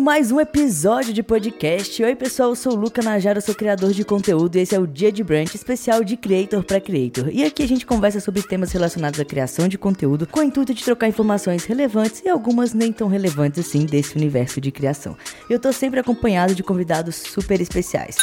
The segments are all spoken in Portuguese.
começando mais um episódio de podcast. Oi, pessoal, eu sou o Luca Najara, sou criador de conteúdo e esse é o Dia de Brunch especial de Creator para Creator. E aqui a gente conversa sobre temas relacionados à criação de conteúdo com o intuito de trocar informações relevantes e algumas nem tão relevantes assim desse universo de criação. Eu tô sempre acompanhado de convidados super especiais.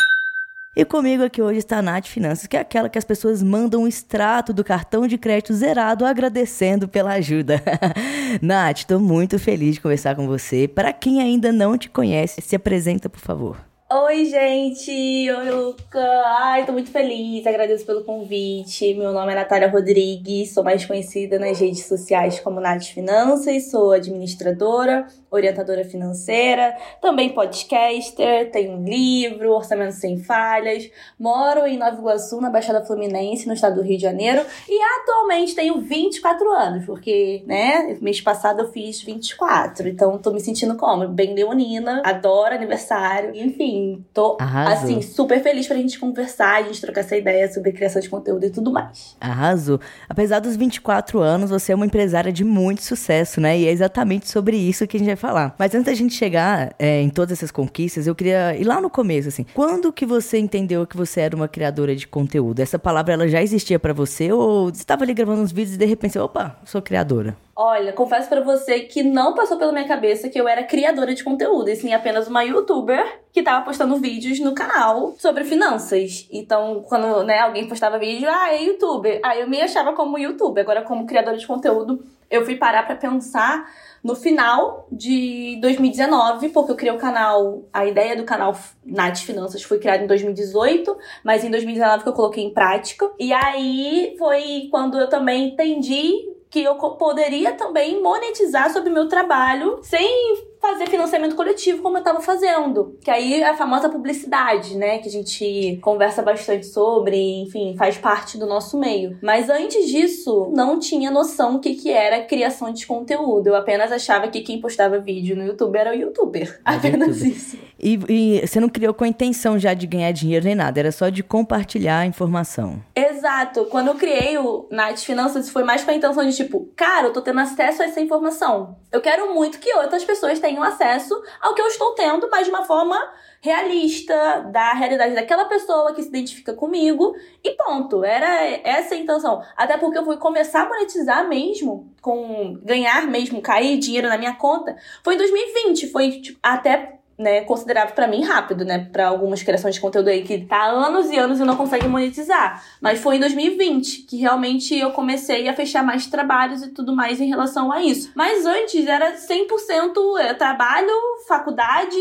E comigo aqui hoje está a Nath Finanças, que é aquela que as pessoas mandam um extrato do cartão de crédito zerado agradecendo pela ajuda. Nath, estou muito feliz de conversar com você. Para quem ainda não te conhece, se apresenta, por favor. Oi, gente! Oi, Luca! Ai, tô muito feliz, agradeço pelo convite. Meu nome é Natália Rodrigues, sou mais conhecida nas redes sociais como Nath Finanças, sou administradora, orientadora financeira, também podcaster, tenho um livro, Orçamento Sem Falhas, moro em Nova Iguaçu, na Baixada Fluminense, no estado do Rio de Janeiro, e atualmente tenho 24 anos, porque, né, mês passado eu fiz 24, então tô me sentindo como? Bem leonina, adoro aniversário, enfim assim, tô Arrasou. assim, super feliz pra gente conversar, a gente trocar essa ideia sobre criação de conteúdo e tudo mais. Arrasou. Apesar dos 24 anos, você é uma empresária de muito sucesso, né? E é exatamente sobre isso que a gente vai falar. Mas antes da gente chegar é, em todas essas conquistas, eu queria ir lá no começo, assim. Quando que você entendeu que você era uma criadora de conteúdo? Essa palavra, ela já existia para você? Ou você estava ali gravando uns vídeos e de repente, opa, sou criadora? Olha, confesso para você que não passou pela minha cabeça que eu era criadora de conteúdo, e sim apenas uma youtuber que tava postando vídeos no canal sobre finanças. Então, quando né, alguém postava vídeo, ah, é youtuber. Aí eu me achava como youtuber. Agora, como criadora de conteúdo, eu fui parar para pensar no final de 2019, porque eu criei o canal, a ideia do canal Nath Finanças foi criada em 2018, mas em 2019 que eu coloquei em prática. E aí foi quando eu também entendi que eu poderia também monetizar sobre o meu trabalho sem fazer financiamento coletivo como eu estava fazendo. Que aí é a famosa publicidade, né? Que a gente conversa bastante sobre, enfim, faz parte do nosso meio. Mas antes disso, não tinha noção do que, que era criação de conteúdo. Eu apenas achava que quem postava vídeo no YouTube era o youtuber. Apenas isso. E, e, você não criou com a intenção já de ganhar dinheiro nem nada, era só de compartilhar a informação. Exato. Quando eu criei o Nath Finanças, foi mais com a intenção de tipo, cara, eu tô tendo acesso a essa informação. Eu quero muito que outras pessoas tenham acesso ao que eu estou tendo, mas de uma forma realista, da realidade daquela pessoa que se identifica comigo, e ponto. Era essa a intenção. Até porque eu fui começar a monetizar mesmo, com ganhar mesmo, cair dinheiro na minha conta, foi em 2020. Foi tipo, até né, considerável para mim rápido, né, para algumas criações de conteúdo aí que tá há anos e anos e não consegue monetizar. Mas foi em 2020 que realmente eu comecei a fechar mais trabalhos e tudo mais em relação a isso. Mas antes era 100% é, trabalho, faculdade,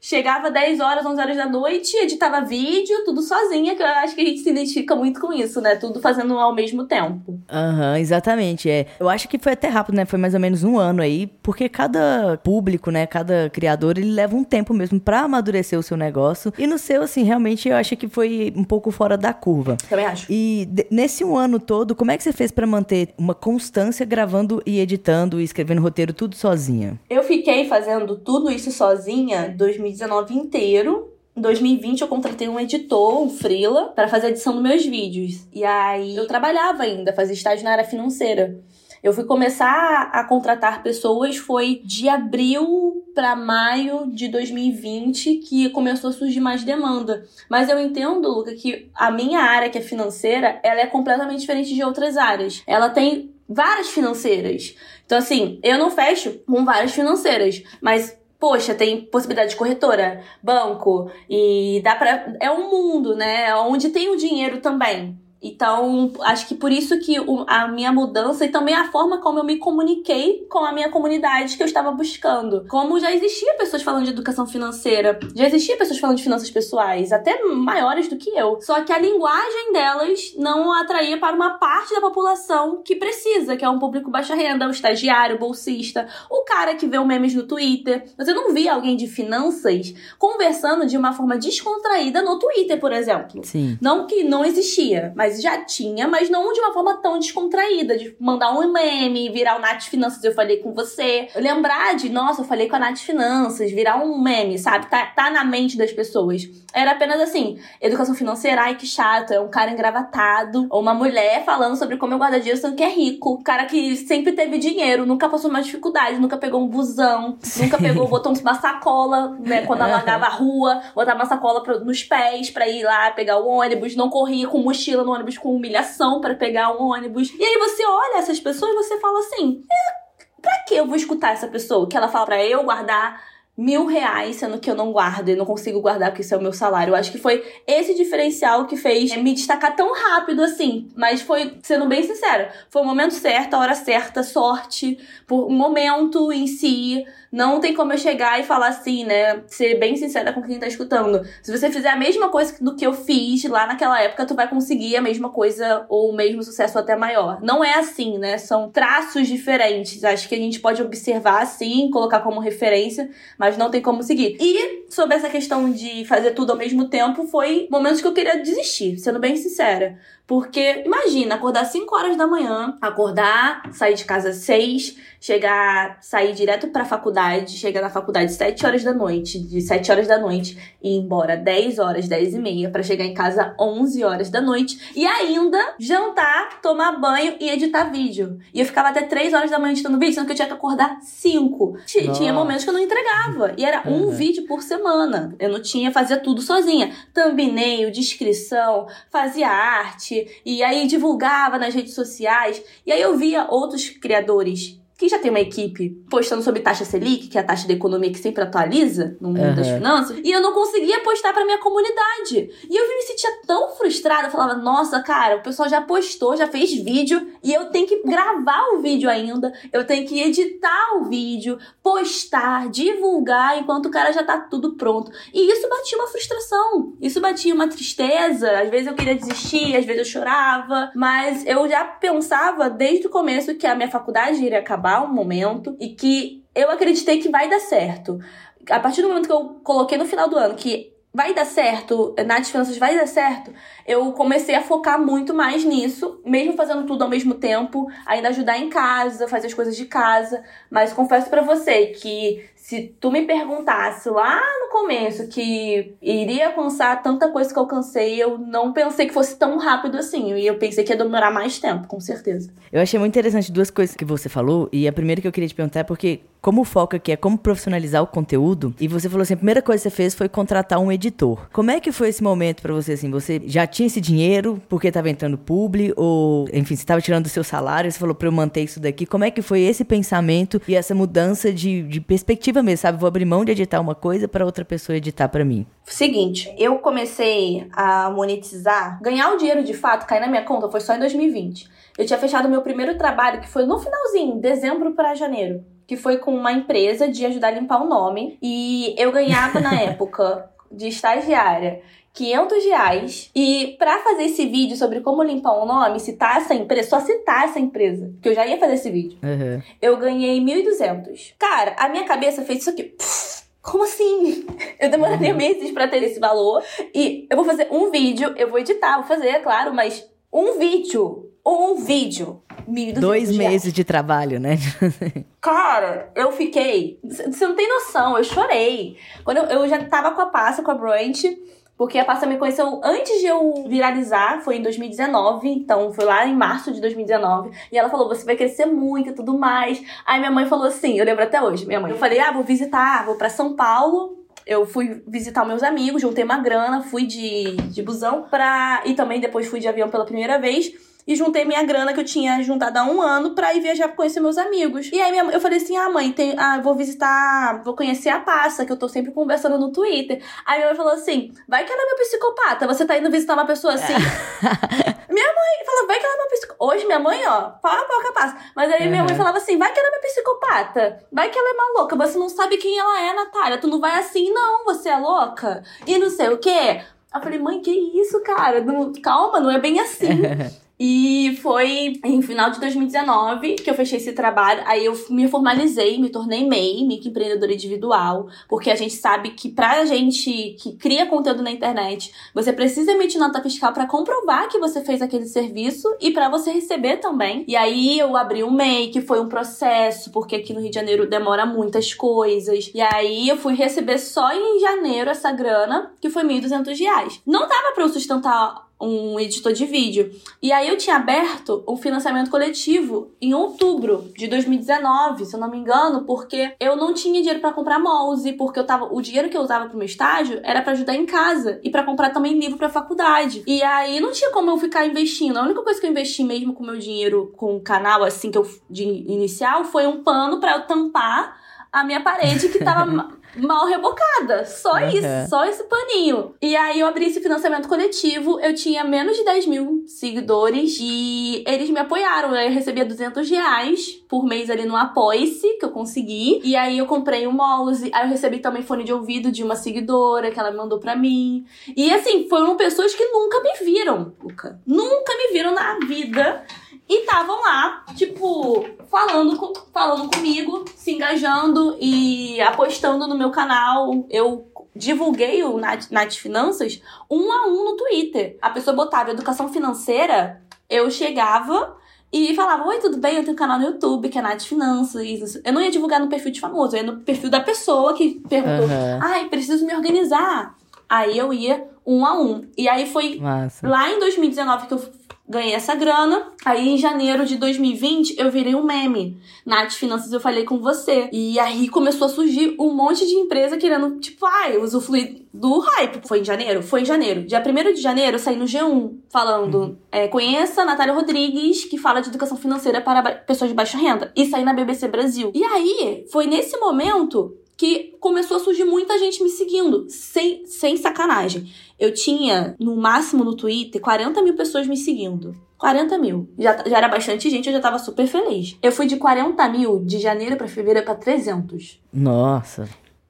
chegava 10 horas, 11 horas da noite, editava vídeo, tudo sozinha, que eu acho que a gente se identifica muito com isso, né, tudo fazendo ao mesmo tempo. Aham, uhum, exatamente, é. Eu acho que foi até rápido, né, foi mais ou menos um ano aí, porque cada público, né, cada criador, ele leva um tempo tempo mesmo para amadurecer o seu negócio. E no seu, assim, realmente eu acho que foi um pouco fora da curva. Também acho. E nesse um ano todo, como é que você fez para manter uma constância gravando e editando e escrevendo roteiro tudo sozinha? Eu fiquei fazendo tudo isso sozinha 2019 inteiro. Em 2020 eu contratei um editor, um freela, para fazer a edição dos meus vídeos. E aí eu trabalhava ainda, fazia estágio na área financeira. Eu fui começar a contratar pessoas foi de abril para maio de 2020 que começou a surgir mais demanda. Mas eu entendo, Luca, que a minha área, que é financeira, ela é completamente diferente de outras áreas. Ela tem várias financeiras. Então, assim, eu não fecho com várias financeiras, mas poxa, tem possibilidade de corretora, banco, e dá pra. É um mundo, né? Onde tem o dinheiro também. Então, acho que por isso que a minha mudança e também a forma como eu me comuniquei com a minha comunidade que eu estava buscando. Como já existia pessoas falando de educação financeira, já existia pessoas falando de finanças pessoais, até maiores do que eu. Só que a linguagem delas não atraía para uma parte da população que precisa, que é um público baixa renda, o estagiário, o bolsista, o cara que vê o memes no Twitter. Você não via alguém de finanças conversando de uma forma descontraída no Twitter, por exemplo. Sim. Não que não existia, mas mas já tinha, mas não de uma forma tão descontraída, de mandar um meme, virar o Nath Finanças, eu falei com você. Lembrar de, nossa, eu falei com a Nath Finanças, virar um meme, sabe? Tá, tá na mente das pessoas. Era apenas assim, educação financeira, ai que chato, é um cara engravatado, ou uma mulher falando sobre como eu guardo dinheiro sendo que é rico. Cara que sempre teve dinheiro, nunca passou uma dificuldade, nunca pegou um busão, Sim. nunca pegou, botou uma sacola, né, quando alagava a rua, botava uma sacola nos pés pra ir lá pegar o ônibus, não corria com mochila no ônibus com humilhação para pegar o ônibus. E aí você olha essas pessoas e você fala assim, é, pra que eu vou escutar essa pessoa? Que ela fala pra eu guardar mil reais, sendo que eu não guardo e não consigo guardar porque isso é o meu salário. Eu acho que foi esse diferencial que fez me destacar tão rápido assim. Mas foi, sendo bem sincera, foi o momento certo, a hora certa, sorte, por um momento em si. Não tem como eu chegar e falar assim, né? Ser bem sincera com quem tá escutando. Se você fizer a mesma coisa do que eu fiz lá naquela época, tu vai conseguir a mesma coisa ou o mesmo sucesso até maior. Não é assim, né? São traços diferentes. Acho que a gente pode observar assim, colocar como referência, mas não tem como seguir. E sobre essa questão de fazer tudo ao mesmo tempo, foi momentos que eu queria desistir, sendo bem sincera. Porque imagina, acordar 5 horas da manhã, acordar, sair de casa às 6, chegar, sair direto pra faculdade, chegar na faculdade 7 horas da noite, de 7 horas da noite e ir embora 10 horas, 10 e meia, pra chegar em casa 11 horas da noite e ainda jantar, tomar banho e editar vídeo. E eu ficava até 3 horas da manhã editando vídeo, sendo que eu tinha que acordar 5. Tinha momentos que eu não entregava. E era um uhum. vídeo por semana. Eu não tinha, fazia tudo sozinha. Thumbnail, descrição, fazia arte, e aí divulgava nas redes sociais. E aí eu via outros criadores que já tem uma equipe postando sobre taxa Selic, que é a taxa da economia que sempre atualiza no mundo uhum. das finanças, e eu não conseguia postar pra minha comunidade. E eu me sentia tão frustrada, eu falava, nossa, cara, o pessoal já postou, já fez vídeo, e eu tenho que gravar o vídeo ainda, eu tenho que editar o vídeo, postar, divulgar, enquanto o cara já tá tudo pronto. E isso batia uma frustração, isso batia uma tristeza, às vezes eu queria desistir, às vezes eu chorava, mas eu já pensava desde o começo que a minha faculdade iria acabar acabar um momento e que eu acreditei que vai dar certo. A partir do momento que eu coloquei no final do ano que vai dar certo, Nath Finanças vai dar certo, eu comecei a focar muito mais nisso, mesmo fazendo tudo ao mesmo tempo, ainda ajudar em casa, fazer as coisas de casa, mas confesso para você que se tu me perguntasse lá no começo que iria alcançar tanta coisa que eu alcancei, eu não pensei que fosse tão rápido assim. E eu pensei que ia demorar mais tempo, com certeza. Eu achei muito interessante duas coisas que você falou. E a primeira que eu queria te perguntar é porque como o foco aqui é como profissionalizar o conteúdo, e você falou assim, a primeira coisa que você fez foi contratar um editor. Como é que foi esse momento para você, assim? Você já tinha esse dinheiro porque estava entrando publi, ou, enfim, você estava tirando do seu salário, você falou para eu manter isso daqui. Como é que foi esse pensamento e essa mudança de, de perspectiva mesmo, sabe? Vou abrir mão de editar uma coisa para outra pessoa editar para mim. Seguinte, eu comecei a monetizar, ganhar o dinheiro de fato, cair na minha conta, foi só em 2020. Eu tinha fechado meu primeiro trabalho, que foi no finalzinho, dezembro para janeiro que foi com uma empresa de ajudar a limpar o nome. E eu ganhava na época de estagiária 500 reais. E para fazer esse vídeo sobre como limpar o nome, citar essa empresa, só citar essa empresa, que eu já ia fazer esse vídeo, uhum. eu ganhei 1.200. Cara, a minha cabeça fez isso aqui. como assim? Eu demorei uhum. meses para ter esse valor. E eu vou fazer um vídeo, eu vou editar, vou fazer, é claro, mas um vídeo. Um vídeo. Dois meses de trabalho, né? Cara, eu fiquei. Você não tem noção, eu chorei. Quando eu, eu já tava com a pasta, com a Brunch, porque a pasta me conheceu antes de eu viralizar, foi em 2019, então foi lá em março de 2019. E ela falou: você vai crescer muito e tudo mais. Aí minha mãe falou assim: eu lembro até hoje, minha mãe. Eu falei: ah, vou visitar, vou para São Paulo eu fui visitar meus amigos, juntei uma grana, fui de, de busão pra. E também depois fui de avião pela primeira vez e juntei minha grana que eu tinha juntado há um ano pra ir viajar pra conhecer meus amigos. E aí minha, eu falei assim: ah, mãe, tem, ah, vou visitar, vou conhecer a Passa, que eu tô sempre conversando no Twitter. Aí minha mãe falou assim: vai que ela é meu psicopata, você tá indo visitar uma pessoa assim. minha mãe falou: vai que ela é meu psicopata. Hoje minha mãe, ó, pau a pau capaz. Mas aí uhum. minha mãe falava assim: vai que ela é meu psicopata, vai que ela é maluca, você não sabe quem ela é, Natália, tu não vai assim, não, você é louca. E não sei o quê. Eu falei, mãe, que isso, cara? Não, calma, não é bem assim. E foi em final de 2019 que eu fechei esse trabalho. Aí eu me formalizei, me tornei MEI, microempreendedora individual, porque a gente sabe que pra gente que cria conteúdo na internet, você precisa emitir nota fiscal para comprovar que você fez aquele serviço e para você receber também. E aí eu abri um MEI, que foi um processo, porque aqui no Rio de Janeiro demora muitas coisas. E aí eu fui receber só em janeiro essa grana, que foi R$ 1.200. Não dava para eu sustentar um editor de vídeo. E aí eu tinha aberto um financiamento coletivo em outubro de 2019, se eu não me engano, porque eu não tinha dinheiro para comprar mouse, porque eu tava o dinheiro que eu usava pro meu estágio era para ajudar em casa e para comprar também livro para faculdade. E aí não tinha como eu ficar investindo. A única coisa que eu investi mesmo com meu dinheiro com o canal assim que eu de inicial foi um pano para eu tampar a minha parede que tava mal rebocada. Só uhum. isso, só esse paninho. E aí eu abri esse financiamento coletivo, eu tinha menos de 10 mil seguidores e eles me apoiaram. Eu recebia 200 reais por mês ali no Apoia-se, que eu consegui. E aí eu comprei um mouse, aí eu recebi também fone de ouvido de uma seguidora que ela mandou pra mim. E assim, foram pessoas que nunca me viram, Luca. Nunca me viram na vida. E estavam lá, tipo, falando, com, falando comigo, se engajando e apostando no meu canal. Eu divulguei o Nath Finanças um a um no Twitter. A pessoa botava educação financeira, eu chegava e falava: Oi, tudo bem? Eu tenho um canal no YouTube que é Nath Finanças. Eu não ia divulgar no perfil de famoso, eu ia no perfil da pessoa que perguntou: uhum. Ai, preciso me organizar. Aí eu ia um a um. E aí foi Massa. lá em 2019 que eu ganhei essa grana. Aí em janeiro de 2020 eu virei um meme. Nath Finanças eu falei com você. E aí começou a surgir um monte de empresa querendo, tipo, ai, ah, usufruir do hype. Foi em janeiro? Foi em janeiro. Dia 1 de janeiro eu saí no G1 falando: uhum. é, conheça a Natália Rodrigues, que fala de educação financeira para pessoas de baixa renda. E saí na BBC Brasil. E aí, foi nesse momento que começou a surgir muita gente me seguindo, sem, sem sacanagem. Eu tinha, no máximo no Twitter, 40 mil pessoas me seguindo. 40 mil. Já, já era bastante gente, eu já tava super feliz. Eu fui de 40 mil de janeiro para fevereiro para 300. Nossa.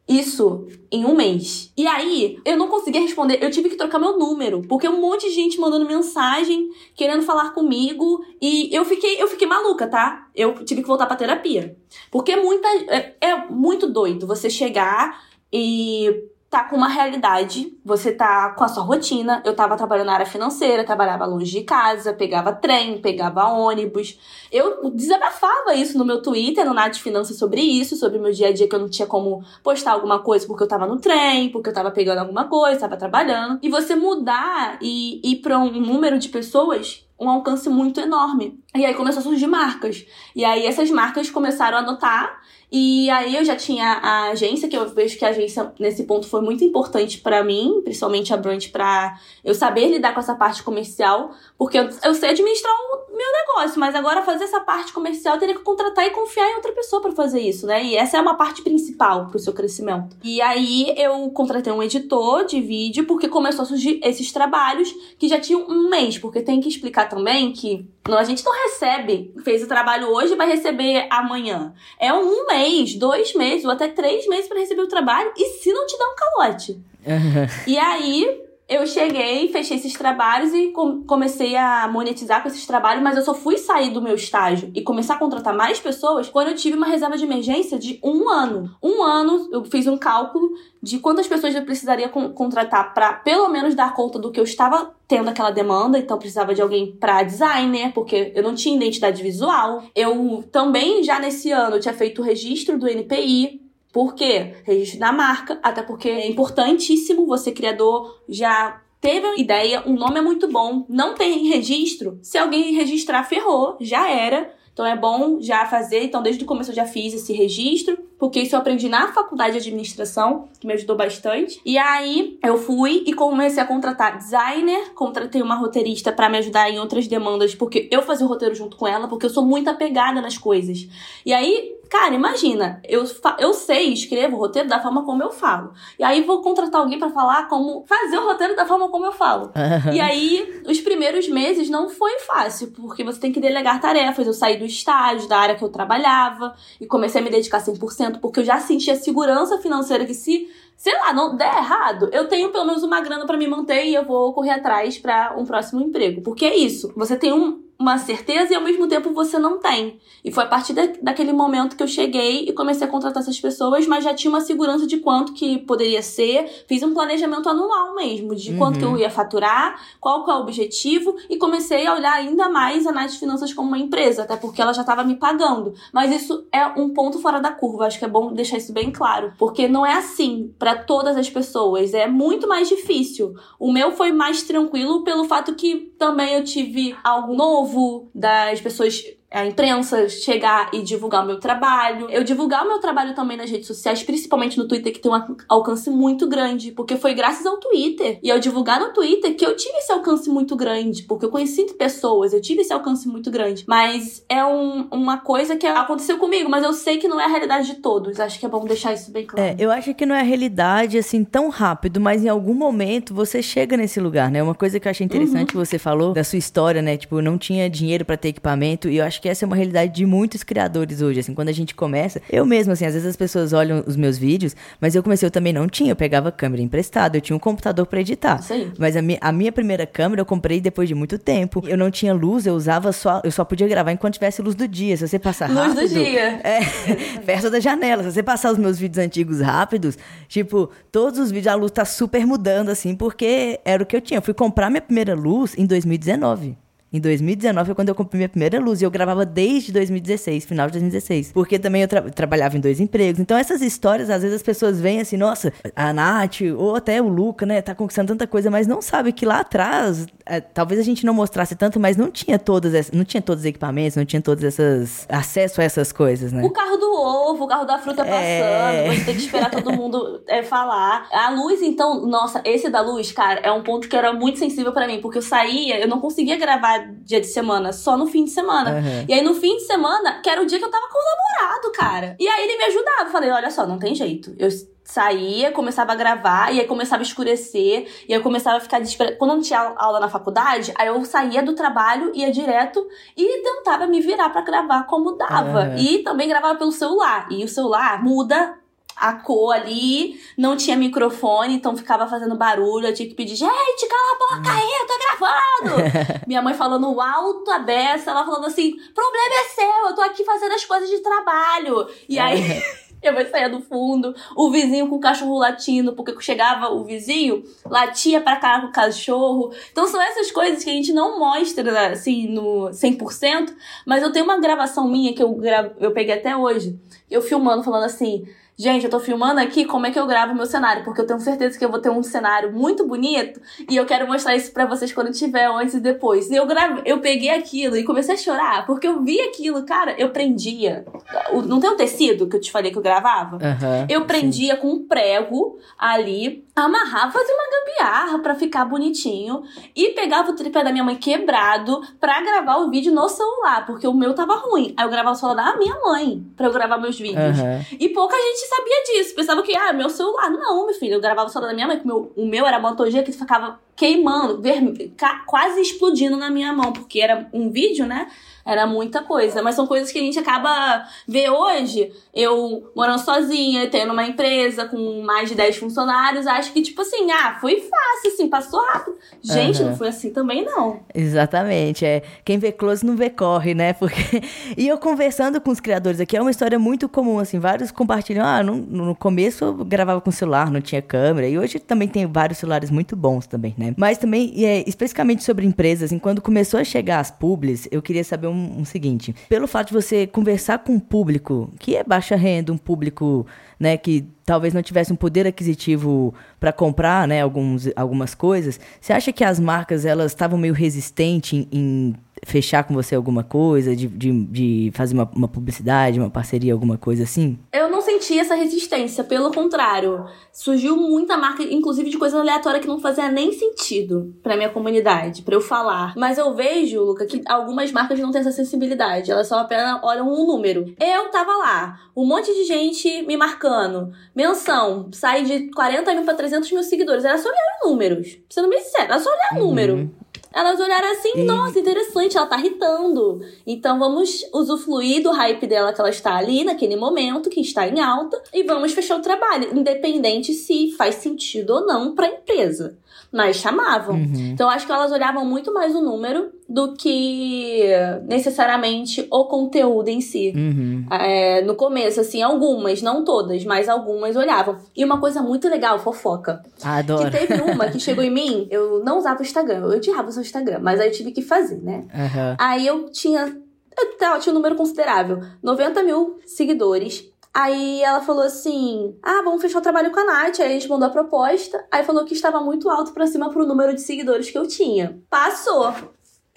Isso em um mês. E aí, eu não conseguia responder. Eu tive que trocar meu número. Porque um monte de gente mandando mensagem, querendo falar comigo. E eu fiquei, eu fiquei maluca, tá? Eu tive que voltar pra terapia. Porque muita. É, é muito doido você chegar e tá com uma realidade, você tá com a sua rotina. Eu tava trabalhando na área financeira, trabalhava longe de casa, pegava trem, pegava ônibus. Eu desabafava isso no meu Twitter, no Nath Finanças, sobre isso, sobre o meu dia a dia, que eu não tinha como postar alguma coisa porque eu tava no trem, porque eu tava pegando alguma coisa, tava trabalhando. E você mudar e ir pra um número de pessoas um alcance muito enorme. E aí começou a surgir marcas. E aí essas marcas começaram a notar e aí eu já tinha a agência, que eu vejo que a agência nesse ponto foi muito importante para mim, principalmente a Brand, para eu saber lidar com essa parte comercial, porque eu, eu sei administrar o meu negócio, mas agora fazer essa parte comercial eu teria que contratar e confiar em outra pessoa para fazer isso, né? E essa é uma parte principal pro seu crescimento. E aí eu contratei um editor de vídeo, porque começou a surgir esses trabalhos que já tinham um mês, porque tem que explicar também que a gente não recebe, fez o trabalho hoje vai receber amanhã. É um mês, dois meses ou até três meses para receber o trabalho e se não te dá um calote. e aí eu cheguei, fechei esses trabalhos e com comecei a monetizar com esses trabalhos, mas eu só fui sair do meu estágio e começar a contratar mais pessoas quando eu tive uma reserva de emergência de um ano. Um ano, eu fiz um cálculo de quantas pessoas eu precisaria con contratar para pelo menos dar conta do que eu estava tendo aquela demanda, então precisava de alguém para designer, porque eu não tinha identidade visual. Eu também já nesse ano tinha feito o registro do NPI, por quê? Registro da marca, até porque é importantíssimo você, criador, já teve uma ideia, um nome é muito bom, não tem registro. Se alguém registrar, ferrou, já era. Então é bom já fazer. Então, desde o começo eu já fiz esse registro, porque isso eu aprendi na faculdade de administração, que me ajudou bastante. E aí eu fui e comecei a contratar designer, contratei uma roteirista para me ajudar em outras demandas, porque eu fazia o roteiro junto com ela, porque eu sou muito apegada nas coisas. E aí Cara, imagina, eu, eu sei, escrevo o roteiro da forma como eu falo. E aí vou contratar alguém para falar como fazer o roteiro da forma como eu falo. e aí, os primeiros meses não foi fácil, porque você tem que delegar tarefas. Eu saí do estágio, da área que eu trabalhava, e comecei a me dedicar 100%, porque eu já sentia segurança financeira que se sei lá, não der errado, eu tenho pelo menos uma grana para me manter e eu vou correr atrás para um próximo emprego. Porque é isso, você tem um, uma certeza e ao mesmo tempo você não tem. E foi a partir da, daquele momento que eu cheguei e comecei a contratar essas pessoas, mas já tinha uma segurança de quanto que poderia ser. Fiz um planejamento anual mesmo, de uhum. quanto que eu uhum. ia faturar, qual que é o objetivo, e comecei a olhar ainda mais a Night Finanças como uma empresa, até porque ela já estava me pagando. Mas isso é um ponto fora da curva, acho que é bom deixar isso bem claro, porque não é assim para todas as pessoas, é muito mais difícil. O meu foi mais tranquilo pelo fato que também eu tive algo novo novo, das pessoas a imprensa chegar e divulgar o meu trabalho. Eu divulgar o meu trabalho também nas redes sociais, principalmente no Twitter, que tem um alcance muito grande, porque foi graças ao Twitter. E ao divulgar no Twitter que eu tive esse alcance muito grande, porque eu conheci pessoas, eu tive esse alcance muito grande. Mas é um, uma coisa que aconteceu comigo, mas eu sei que não é a realidade de todos. Acho que é bom deixar isso bem claro. É, eu acho que não é a realidade assim tão rápido, mas em algum momento você chega nesse lugar, né? Uma coisa que eu achei interessante uhum. que você falou da sua história, né? Tipo, não tinha dinheiro para ter equipamento e eu acho acho que essa é uma realidade de muitos criadores hoje, assim, quando a gente começa, eu mesmo, assim, às vezes as pessoas olham os meus vídeos, mas eu comecei, eu também não tinha, eu pegava câmera emprestada, eu tinha um computador para editar. Sim. Mas a, mi a minha primeira câmera eu comprei depois de muito tempo, eu não tinha luz, eu usava só, eu só podia gravar enquanto tivesse luz do dia, se você passar luz rápido... Luz do dia. É, perto da janela, se você passar os meus vídeos antigos rápidos, tipo, todos os vídeos a luz tá super mudando, assim, porque era o que eu tinha. Eu fui comprar minha primeira luz em 2019. Em 2019 foi quando eu comprei minha primeira luz e eu gravava desde 2016, final de 2016. Porque também eu tra trabalhava em dois empregos. Então essas histórias, às vezes as pessoas veem assim, nossa, a Nath ou até o Luca, né, tá conquistando tanta coisa, mas não sabe que lá atrás, é, talvez a gente não mostrasse tanto, mas não tinha todas essas, não tinha todos os equipamentos, não tinha todas essas acesso a essas coisas, né? O carro do ovo, o carro da fruta é... passando, você tem que esperar todo mundo é, falar. A luz, então, nossa, esse da luz, cara, é um ponto que era muito sensível para mim, porque eu saía, eu não conseguia gravar dia de semana, só no fim de semana. Uhum. E aí no fim de semana, que era o dia que eu tava com o namorado, cara. E aí ele me ajudava. Falei, olha só, não tem jeito. Eu saía, começava a gravar, e aí começava a escurecer, e aí eu começava a ficar desesperada. Quando eu não tinha aula na faculdade, aí eu saía do trabalho, ia direto e tentava me virar para gravar como dava. E também gravava pelo celular. E o celular muda a cor ali, não tinha microfone, então ficava fazendo barulho. Eu tinha que pedir, gente, cala a boca aí, eu tô gravando. Minha mãe falando alto a beça, ela falando assim: problema é seu, eu tô aqui fazendo as coisas de trabalho. E aí. Eu vou sair do fundo, o vizinho com o cachorro latindo, porque chegava o vizinho, latia pra cá com o cachorro. Então são essas coisas que a gente não mostra, assim, no 100%, mas eu tenho uma gravação minha que eu, gra... eu peguei até hoje, eu filmando, falando assim, gente, eu tô filmando aqui como é que eu gravo meu cenário, porque eu tenho certeza que eu vou ter um cenário muito bonito e eu quero mostrar isso para vocês quando tiver antes e depois. E eu grave, eu peguei aquilo e comecei a chorar, porque eu vi aquilo, cara, eu prendia. Não tem um tecido que eu te falei que eu gravava? Uhum, eu prendia sim. com um prego ali, amarrava, fazia uma gambiarra para ficar bonitinho e pegava o tripé da minha mãe quebrado para gravar o vídeo no celular, porque o meu tava ruim. Aí eu gravava o celular da minha mãe para eu gravar meus vídeos. Uhum. E pouca gente sabia disso. Pensava que, ah, meu celular. Não, meu filho. Eu gravava o celular da minha mãe, que meu, o meu era G que ficava queimando, vermelho, quase explodindo na minha mão, porque era um vídeo, né? Era muita coisa. Mas são coisas que a gente acaba ver hoje. Eu morando sozinha, tendo uma empresa com mais de 10 funcionários, acho que, tipo assim, ah, foi fácil, assim, passou rápido. Gente, uhum. não foi assim também, não. Exatamente. É, quem vê close não vê corre, né? Porque. E eu conversando com os criadores aqui, é uma história muito comum, assim, vários compartilham. Ah, no, no começo eu gravava com celular, não tinha câmera. E hoje também tem vários celulares muito bons também, né? Mas também, é, especificamente sobre empresas, assim, quando começou a chegar as publis, eu queria saber um, um seguinte. Pelo fato de você conversar com um público que é baixa renda, um público né, que talvez não tivesse um poder aquisitivo para comprar, né, alguns, algumas coisas. Você acha que as marcas elas estavam meio resistentes em, em fechar com você alguma coisa, de, de, de fazer uma, uma, publicidade, uma parceria, alguma coisa assim? Eu não senti essa resistência, pelo contrário. Surgiu muita marca, inclusive de coisa aleatória que não fazia nem sentido pra minha comunidade, para eu falar. Mas eu vejo, Luca, que algumas marcas não têm essa sensibilidade. Elas só apenas olham um número. Eu tava lá, um monte de gente me marcando. Menção, sai de 40 mil pra 300 mil seguidores. Era só olhar números. Sendo bem sincero, era só olhar uhum. número. Elas olharam assim, e... nossa, interessante, ela tá irritando. Então vamos usufruir do hype dela que ela está ali naquele momento, que está em alta, e vamos fechar o trabalho, independente se faz sentido ou não para a empresa mas chamavam. Uhum. Então acho que elas olhavam muito mais o número do que necessariamente o conteúdo em si. Uhum. É, no começo, assim, algumas, não todas, mas algumas olhavam. E uma coisa muito legal, fofoca. Adoro. Que teve uma que chegou em mim, eu não usava o Instagram, eu odiava o seu Instagram, mas aí eu tive que fazer, né? Uhum. Aí eu tinha. Eu tinha um número considerável. 90 mil seguidores. Aí ela falou assim: Ah, vamos fechar o trabalho com a Nath. Aí a gente mandou a proposta. Aí falou que estava muito alto para cima pro número de seguidores que eu tinha. Passou.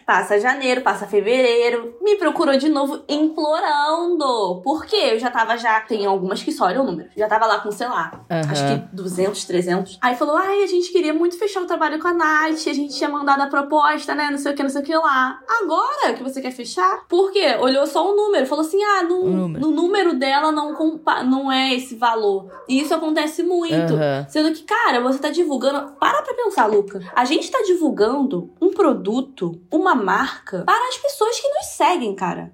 Passa janeiro, passa fevereiro, me procurou de novo implorando. Por quê? Eu já tava já. Tem algumas que só olham o número. Já tava lá com, sei lá, uhum. acho que 200, 300. Aí falou: ai, a gente queria muito fechar o trabalho com a Nath, a gente tinha mandado a proposta, né? Não sei o que, não sei o que lá. Agora que você quer fechar? Por quê? Olhou só o número. Falou assim: ah, no, número. no número dela não, não é esse valor. E isso acontece muito. Uhum. Sendo que, cara, você tá divulgando. Para pra pensar, Luca. A gente tá divulgando um produto, uma marca para as pessoas que nos seguem, cara.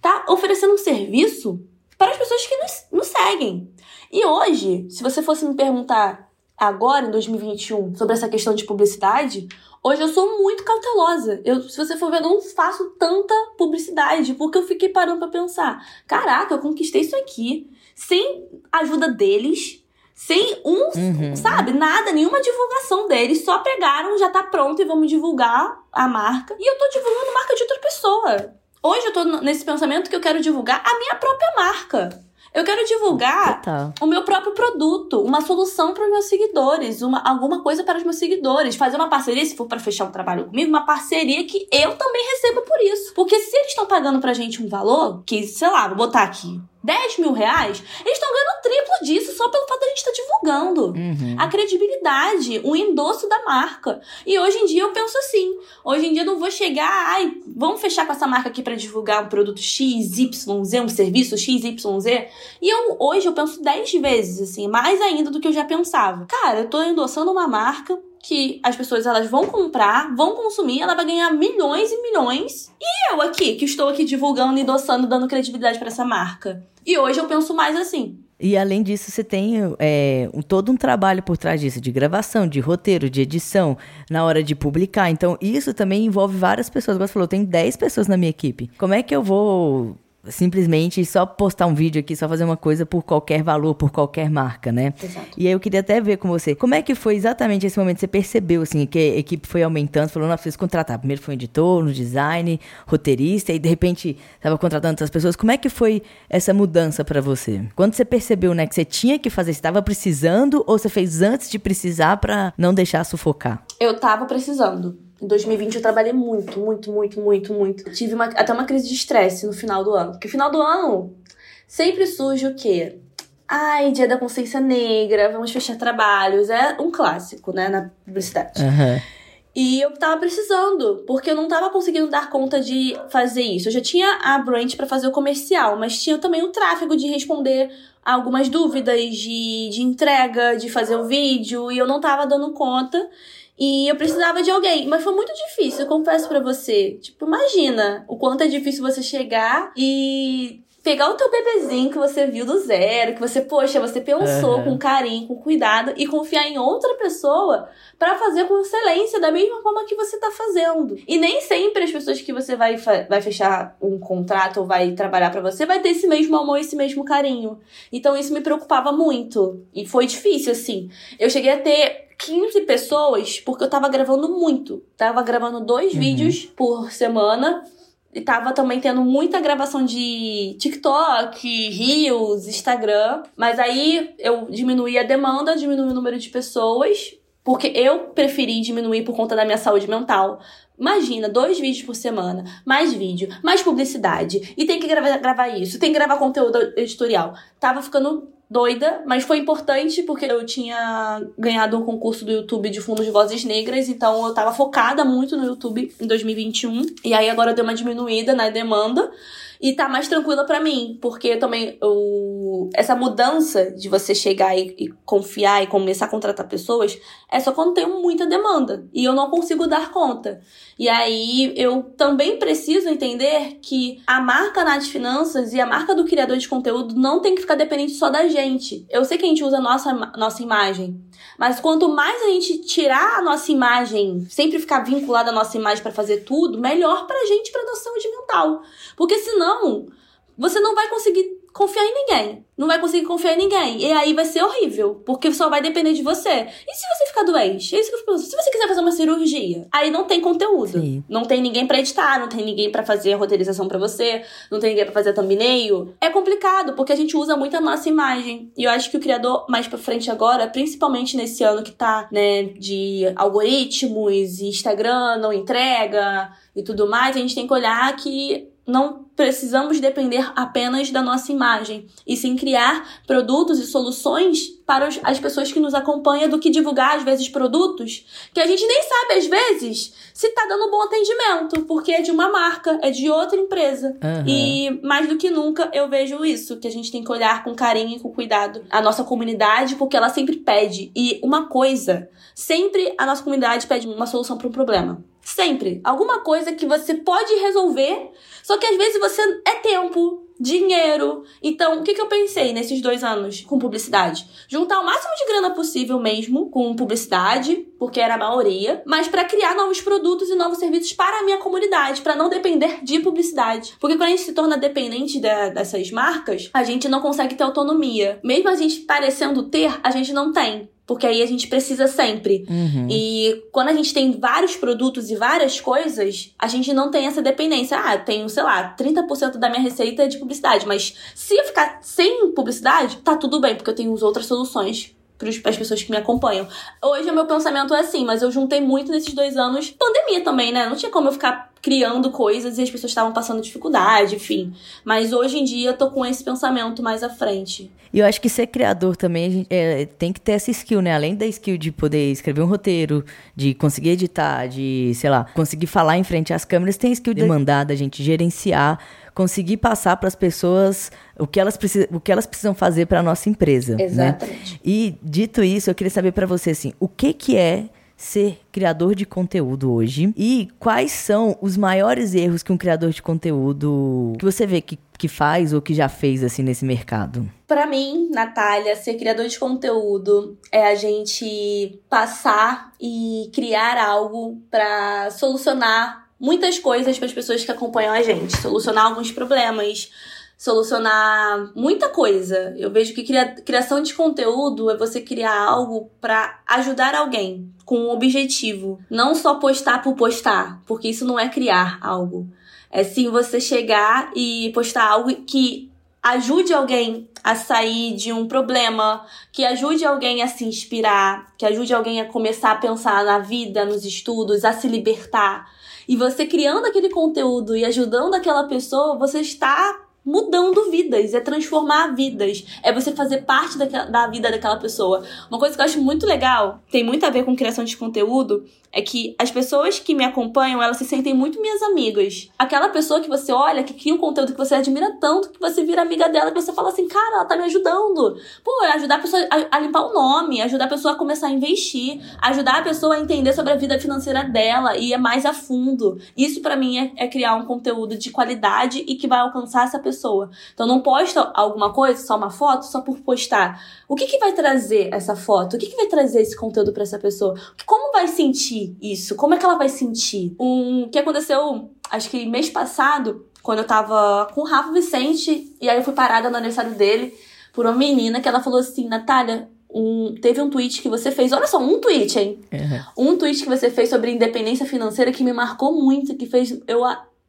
Tá oferecendo um serviço para as pessoas que nos, nos seguem. E hoje, se você fosse me perguntar agora, em 2021, sobre essa questão de publicidade, hoje eu sou muito cautelosa. Eu, se você for ver, eu não faço tanta publicidade, porque eu fiquei parando para pensar: caraca, eu conquistei isso aqui sem ajuda deles, sem um, uhum. sabe, nada, nenhuma divulgação deles, só pegaram, já tá pronto e vamos divulgar a marca. E eu tô divulgando marca de outra pessoa. Hoje eu tô nesse pensamento que eu quero divulgar a minha própria marca. Eu quero divulgar Total. o meu próprio produto, uma solução para os meus seguidores, uma, alguma coisa para os meus seguidores. Fazer uma parceria, se for para fechar um trabalho comigo, uma parceria que eu também recebo por isso. Porque se eles estão pagando pra gente um valor, que, sei lá, vou botar aqui, 10 mil reais, eles estão ganhando triplo disso só pelo fato de a gente estar tá divulgando. Uhum. A credibilidade, o endosso da marca. E hoje em dia eu penso assim: hoje em dia eu não vou chegar, ai, vamos fechar com essa marca aqui para divulgar um produto XYZ, um serviço XYZ. E eu hoje eu penso 10 vezes, assim, mais ainda do que eu já pensava. Cara, eu tô endossando uma marca que as pessoas elas vão comprar, vão consumir, ela vai ganhar milhões e milhões. E eu aqui, que estou aqui divulgando, endossando, dando credibilidade para essa marca. E hoje eu penso mais assim. E além disso, você tem é, todo um trabalho por trás disso, de gravação, de roteiro, de edição, na hora de publicar. Então, isso também envolve várias pessoas. Você falou, tem 10 pessoas na minha equipe. Como é que eu vou simplesmente só postar um vídeo aqui, só fazer uma coisa por qualquer valor, por qualquer marca, né? Exato. E aí eu queria até ver com você, como é que foi exatamente esse momento? Você percebeu, assim, que a equipe foi aumentando, falou, não, preciso contratar. Primeiro foi um editor, um design, roteirista, e de repente estava contratando outras pessoas. Como é que foi essa mudança para você? Quando você percebeu, né, que você tinha que fazer, você estava precisando ou você fez antes de precisar para não deixar sufocar? Eu estava precisando. Em 2020 eu trabalhei muito, muito, muito, muito, muito. Tive uma, até uma crise de estresse no final do ano. Porque final do ano sempre surge o quê? Ai, dia da consciência negra, vamos fechar trabalhos. É um clássico, né, na publicidade. Uhum. E eu tava precisando, porque eu não tava conseguindo dar conta de fazer isso. Eu já tinha a brand para fazer o comercial, mas tinha também o tráfego de responder algumas dúvidas de, de entrega, de fazer o vídeo, e eu não tava dando conta. E eu precisava de alguém, mas foi muito difícil, eu confesso para você. Tipo, imagina o quanto é difícil você chegar e pegar o teu bebezinho que você viu do zero, que você, poxa, você pensou uhum. com carinho, com cuidado e confiar em outra pessoa para fazer com excelência da mesma forma que você tá fazendo. E nem sempre as pessoas que você vai, vai fechar um contrato ou vai trabalhar para você vai ter esse mesmo amor, esse mesmo carinho. Então isso me preocupava muito e foi difícil assim. Eu cheguei a ter 15 pessoas, porque eu tava gravando muito. Tava gravando dois uhum. vídeos por semana. E tava também tendo muita gravação de TikTok, Reels, Instagram. Mas aí eu diminuí a demanda, diminuí o número de pessoas. Porque eu preferi diminuir por conta da minha saúde mental. Imagina, dois vídeos por semana, mais vídeo, mais publicidade. E tem que gravar, gravar isso, tem que gravar conteúdo editorial. Tava ficando doida, mas foi importante porque eu tinha ganhado um concurso do YouTube de fundos de vozes negras, então eu tava focada muito no YouTube em 2021. E aí agora deu uma diminuída na demanda e tá mais tranquila para mim, porque também o, essa mudança de você chegar e, e, confiar e começar a contratar pessoas é só quando tem muita demanda e eu não consigo dar conta. E aí eu também preciso entender que a marca Nath Finanças e a marca do criador de conteúdo não tem que ficar dependente só da gente. Eu sei que a gente usa a nossa, nossa imagem, mas quanto mais a gente tirar a nossa imagem, sempre ficar vinculada à nossa imagem para fazer tudo, melhor pra gente, pra nossa saúde mental. Porque senão, você não vai conseguir confiar em ninguém. Não vai conseguir confiar em ninguém. E aí vai ser horrível, porque só vai depender de você. E se você ficar doente? É isso que eu fico Se você quiser fazer uma cirurgia, aí não tem conteúdo. Sim. Não tem ninguém para editar, não tem ninguém para fazer a roteirização para você, não tem ninguém para fazer thumbnail. É complicado, porque a gente usa muito a nossa imagem. E eu acho que o criador mais para frente agora, principalmente nesse ano que tá, né, de algoritmos e Instagram não entrega e tudo mais, a gente tem que olhar que não precisamos depender apenas da nossa imagem, e sim criar produtos e soluções para as pessoas que nos acompanham do que divulgar, às vezes, produtos que a gente nem sabe, às vezes, se está dando bom atendimento, porque é de uma marca, é de outra empresa. Uhum. E mais do que nunca eu vejo isso, que a gente tem que olhar com carinho e com cuidado a nossa comunidade, porque ela sempre pede. E uma coisa, sempre a nossa comunidade pede uma solução para um problema. Sempre. Alguma coisa que você pode resolver, só que às vezes você é tempo, dinheiro. Então, o que, que eu pensei nesses dois anos com publicidade? Juntar o máximo de grana possível mesmo com publicidade, porque era a maioria, mas para criar novos produtos e novos serviços para a minha comunidade, para não depender de publicidade. Porque quando a gente se torna dependente dessas marcas, a gente não consegue ter autonomia. Mesmo a gente parecendo ter, a gente não tem porque aí a gente precisa sempre. Uhum. E quando a gente tem vários produtos e várias coisas, a gente não tem essa dependência. Ah, tenho, sei lá, 30% da minha receita é de publicidade, mas se eu ficar sem publicidade, tá tudo bem, porque eu tenho outras soluções para as pessoas que me acompanham. Hoje o meu pensamento é assim, mas eu juntei muito nesses dois anos. Pandemia também, né? Não tinha como eu ficar criando coisas e as pessoas estavam passando dificuldade, enfim. Mas hoje em dia eu tô com esse pensamento mais à frente. E eu acho que ser criador também gente, é, tem que ter essa skill, né? Além da skill de poder escrever um roteiro, de conseguir editar, de, sei lá, conseguir falar em frente às câmeras, tem a skill de mandar, da gente gerenciar conseguir passar para as pessoas o que elas precisam, o que elas precisam fazer para a nossa empresa. Né? Exatamente. Né? E dito isso, eu queria saber para você assim, o que que é ser criador de conteúdo hoje e quais são os maiores erros que um criador de conteúdo que você vê que, que faz ou que já fez assim nesse mercado? Para mim, Natália, ser criador de conteúdo é a gente passar e criar algo para solucionar muitas coisas para as pessoas que acompanham a gente, solucionar alguns problemas, solucionar muita coisa. Eu vejo que cria, criação de conteúdo é você criar algo para ajudar alguém com um objetivo, não só postar por postar, porque isso não é criar algo. É sim você chegar e postar algo que ajude alguém a sair de um problema, que ajude alguém a se inspirar, que ajude alguém a começar a pensar na vida, nos estudos, a se libertar. E você criando aquele conteúdo e ajudando aquela pessoa, você está mudando vidas, é transformar vidas, é você fazer parte daquela, da vida daquela pessoa. Uma coisa que eu acho muito legal, tem muito a ver com criação de conteúdo, é que as pessoas que me acompanham, elas se sentem muito minhas amigas. Aquela pessoa que você olha, que cria um conteúdo que você admira tanto, que você vira amiga dela, que você fala assim, cara, ela tá me ajudando. Pô, é ajudar a pessoa a, limpar o nome, ajudar a pessoa a começar a investir, ajudar a pessoa a entender sobre a vida financeira dela e é mais a fundo. Isso para mim é, é criar um conteúdo de qualidade e que vai alcançar essa pessoa. Então não posta alguma coisa, só uma foto, só por postar. O que que vai trazer essa foto? O que que vai trazer esse conteúdo para essa pessoa? Como vai sentir sentir isso? Como é que ela vai sentir? Um que aconteceu, acho que mês passado, quando eu tava com o Rafa Vicente, e aí eu fui parada no aniversário dele por uma menina que ela falou assim: Natália, um, teve um tweet que você fez, olha só, um tweet, hein? Uhum. Um tweet que você fez sobre independência financeira que me marcou muito, que fez eu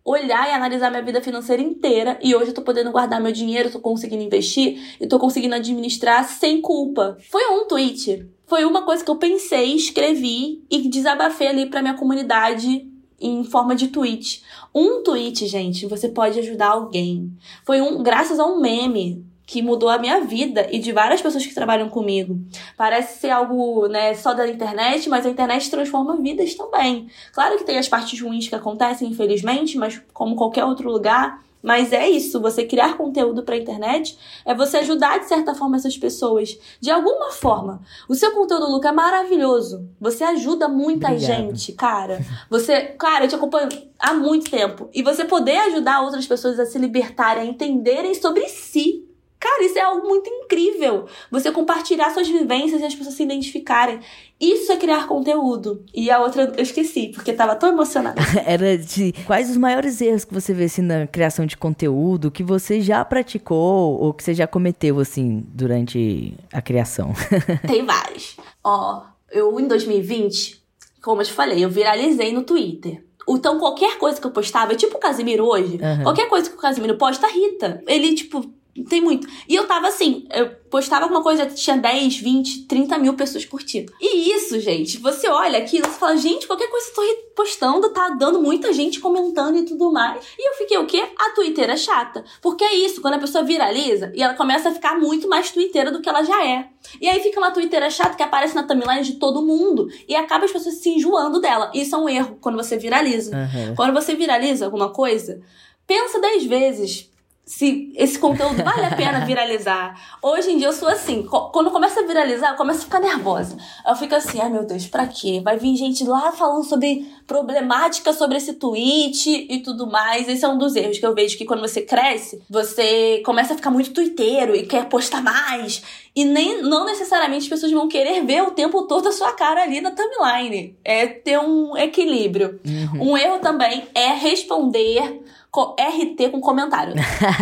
olhar e analisar minha vida financeira inteira e hoje eu tô podendo guardar meu dinheiro, tô conseguindo investir e tô conseguindo administrar sem culpa. Foi um tweet foi uma coisa que eu pensei, escrevi e desabafei ali para minha comunidade em forma de tweet. Um tweet, gente, você pode ajudar alguém. Foi um graças a um meme que mudou a minha vida e de várias pessoas que trabalham comigo. Parece ser algo, né, só da internet, mas a internet transforma vidas também. Claro que tem as partes ruins que acontecem, infelizmente, mas como qualquer outro lugar, Mas é isso, você criar conteúdo pra internet é você ajudar de certa forma essas pessoas. De alguma forma. O seu conteúdo, Luca, é maravilhoso. Você ajuda muita gente, cara. Você, cara, eu te acompanho há muito tempo. E você poder ajudar outras pessoas a se libertarem, a entenderem sobre si. Cara, isso é algo muito incrível. Você compartilhar suas vivências e as pessoas se identificarem. Isso é criar conteúdo. E a outra eu esqueci, porque tava tão emocionada. Era de quais os maiores erros que você vê assim na criação de conteúdo que você já praticou ou que você já cometeu assim durante a criação? Tem vários. Ó, eu em 2020, como eu te falei, eu viralizei no Twitter. Então, qualquer coisa que eu postava, tipo o Casimiro hoje, Aham. qualquer coisa que o Casimiro posta, irrita. Ele, tipo, tem muito. E eu tava assim, eu postava alguma coisa, tinha 10, 20, 30 mil pessoas curtindo. E isso, gente, você olha aquilo e fala, gente, qualquer coisa que eu tô postando, tá dando muita gente comentando e tudo mais. E eu fiquei o quê? A twitteira chata. Porque é isso, quando a pessoa viraliza e ela começa a ficar muito mais twitteira do que ela já é. E aí fica uma twitteira chata que aparece na timeline de todo mundo e acaba as pessoas se enjoando dela. Isso é um erro quando você viraliza. Aham. Quando você viraliza alguma coisa, pensa dez vezes se esse conteúdo vale a pena viralizar. Hoje em dia eu sou assim, quando começa a viralizar, eu começo a ficar nervosa. Eu fico assim, ai meu Deus, pra quê? Vai vir gente lá falando sobre problemática sobre esse tweet e tudo mais. Esse é um dos erros que eu vejo que quando você cresce, você começa a ficar muito tuiteiro e quer postar mais. E nem não necessariamente as pessoas vão querer ver o tempo todo a sua cara ali na timeline. É ter um equilíbrio. Um erro também é responder RT com comentário.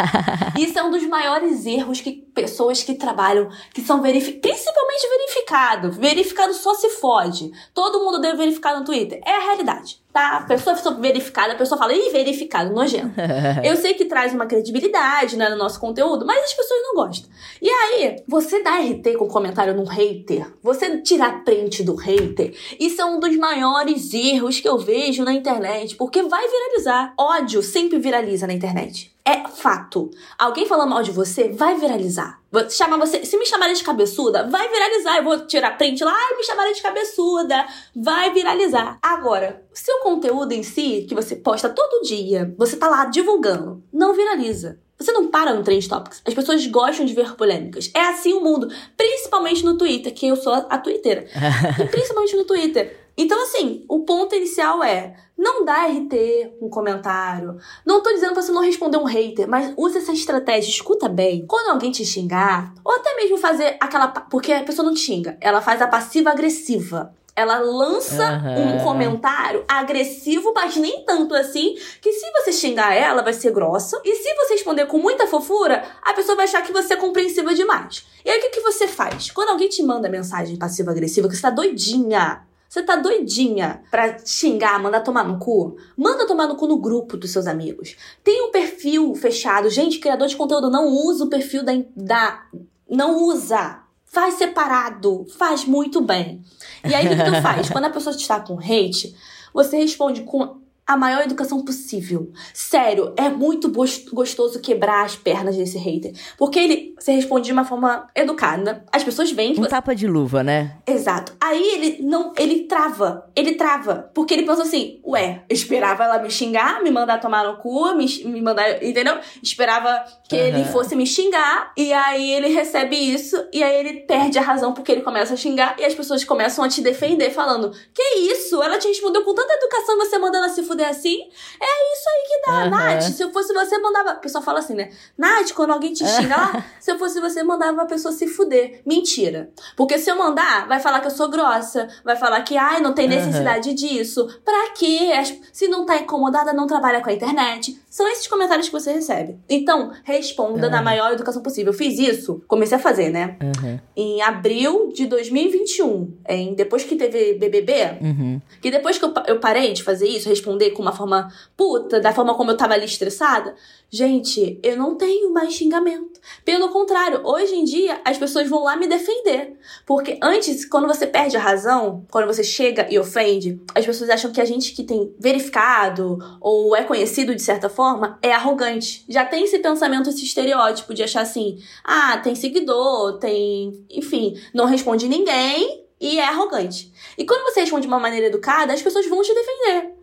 Isso é um dos maiores erros que pessoas que trabalham, que são verificados, principalmente verificado. Verificado só se fode. Todo mundo deve verificar no Twitter. É a realidade, tá? A pessoa verificada, a pessoa fala, ih, verificado, nojento. Eu sei que traz uma credibilidade né, no nosso conteúdo, mas as pessoas não gostam. E aí, você dá RT com comentário num hater, você tirar print do hater, isso é um dos maiores erros que eu vejo na internet, porque vai viralizar. Ódio sempre viraliza na internet. É fato. Alguém falando mal de você vai viralizar. Vou chamar você, se me chamarem de cabeçuda, vai viralizar. Eu vou tirar print lá, ai, me chamarem de cabeçuda. Vai viralizar. Agora, seu conteúdo em si, que você posta todo dia, você tá lá divulgando, não viraliza. Você não para no Trend Topics. As pessoas gostam de ver polêmicas. É assim o mundo. Principalmente no Twitter, que eu sou a, a e principalmente no Twitter. Então, assim, o ponto inicial é não dá RT um comentário. Não tô dizendo pra você não responder um hater, mas use essa estratégia. Escuta bem. Quando alguém te xingar, ou até mesmo fazer aquela. Porque a pessoa não te xinga, ela faz a passiva-agressiva. Ela lança Aham. um comentário agressivo, mas nem tanto assim, que se você xingar ela, vai ser grossa. E se você responder com muita fofura, a pessoa vai achar que você é compreensiva demais. E aí o que, que você faz? Quando alguém te manda mensagem passiva-agressiva, que você tá doidinha. Você tá doidinha pra xingar, mandar tomar no cu? Manda tomar no cu no grupo dos seus amigos. Tem um perfil fechado. Gente, criador de conteúdo não usa o perfil da. da não usa. Faz separado. Faz muito bem. E aí, o que, que tu faz? Quando a pessoa está com hate, você responde com a maior educação possível. Sério, é muito gos- gostoso quebrar as pernas desse hater. Porque ele você responde de uma forma educada. As pessoas veem que Um tapa de luva, né? Exato. Aí ele não. Ele trava. Ele trava. Porque ele pensa assim: ué, eu esperava ela me xingar, me mandar tomar no cu, me, me mandar. Entendeu? Esperava que ele Aham. fosse me xingar. E aí ele recebe isso. E aí ele perde a razão porque ele começa a xingar. E as pessoas começam a te defender, falando: Que isso? Ela te respondeu com tanta educação você mandando ela se fuder assim? É isso aí que dá, Aham. Nath. Se eu fosse você, mandava. O pessoal fala assim, né? Nath, quando alguém te xinga lá, se eu fosse você, mandava a pessoa se fuder. Mentira. Porque se eu mandar, vai falar que eu sou grossa, vai falar que, ai, não tem necessidade disso. Pra quê? As- Se não tá incomodada, não trabalha com a internet. São esses comentários que você recebe. Então, responda na Aham. maior educação possível. Eu fiz isso, comecei a fazer, né? Uhum. Em abril de 2021, em, depois que teve BBB, Uhum. que depois que eu, eu parei de fazer isso, responder com uma forma puta, da forma como eu tava ali estressada, gente, eu não tenho mais xingamento. Pelo contrário, hoje em dia as pessoas vão lá me defender. Porque antes, quando você perde a razão, quando você chega e ofende, as pessoas acham que a gente que tem verificado ou é conhecido de certa forma é arrogante. Já tem esse pensamento, esse estereótipo de achar assim: ah, tem seguidor, tem. Enfim, não responde ninguém e é arrogante. E quando você responde de uma maneira educada, as pessoas vão te defender.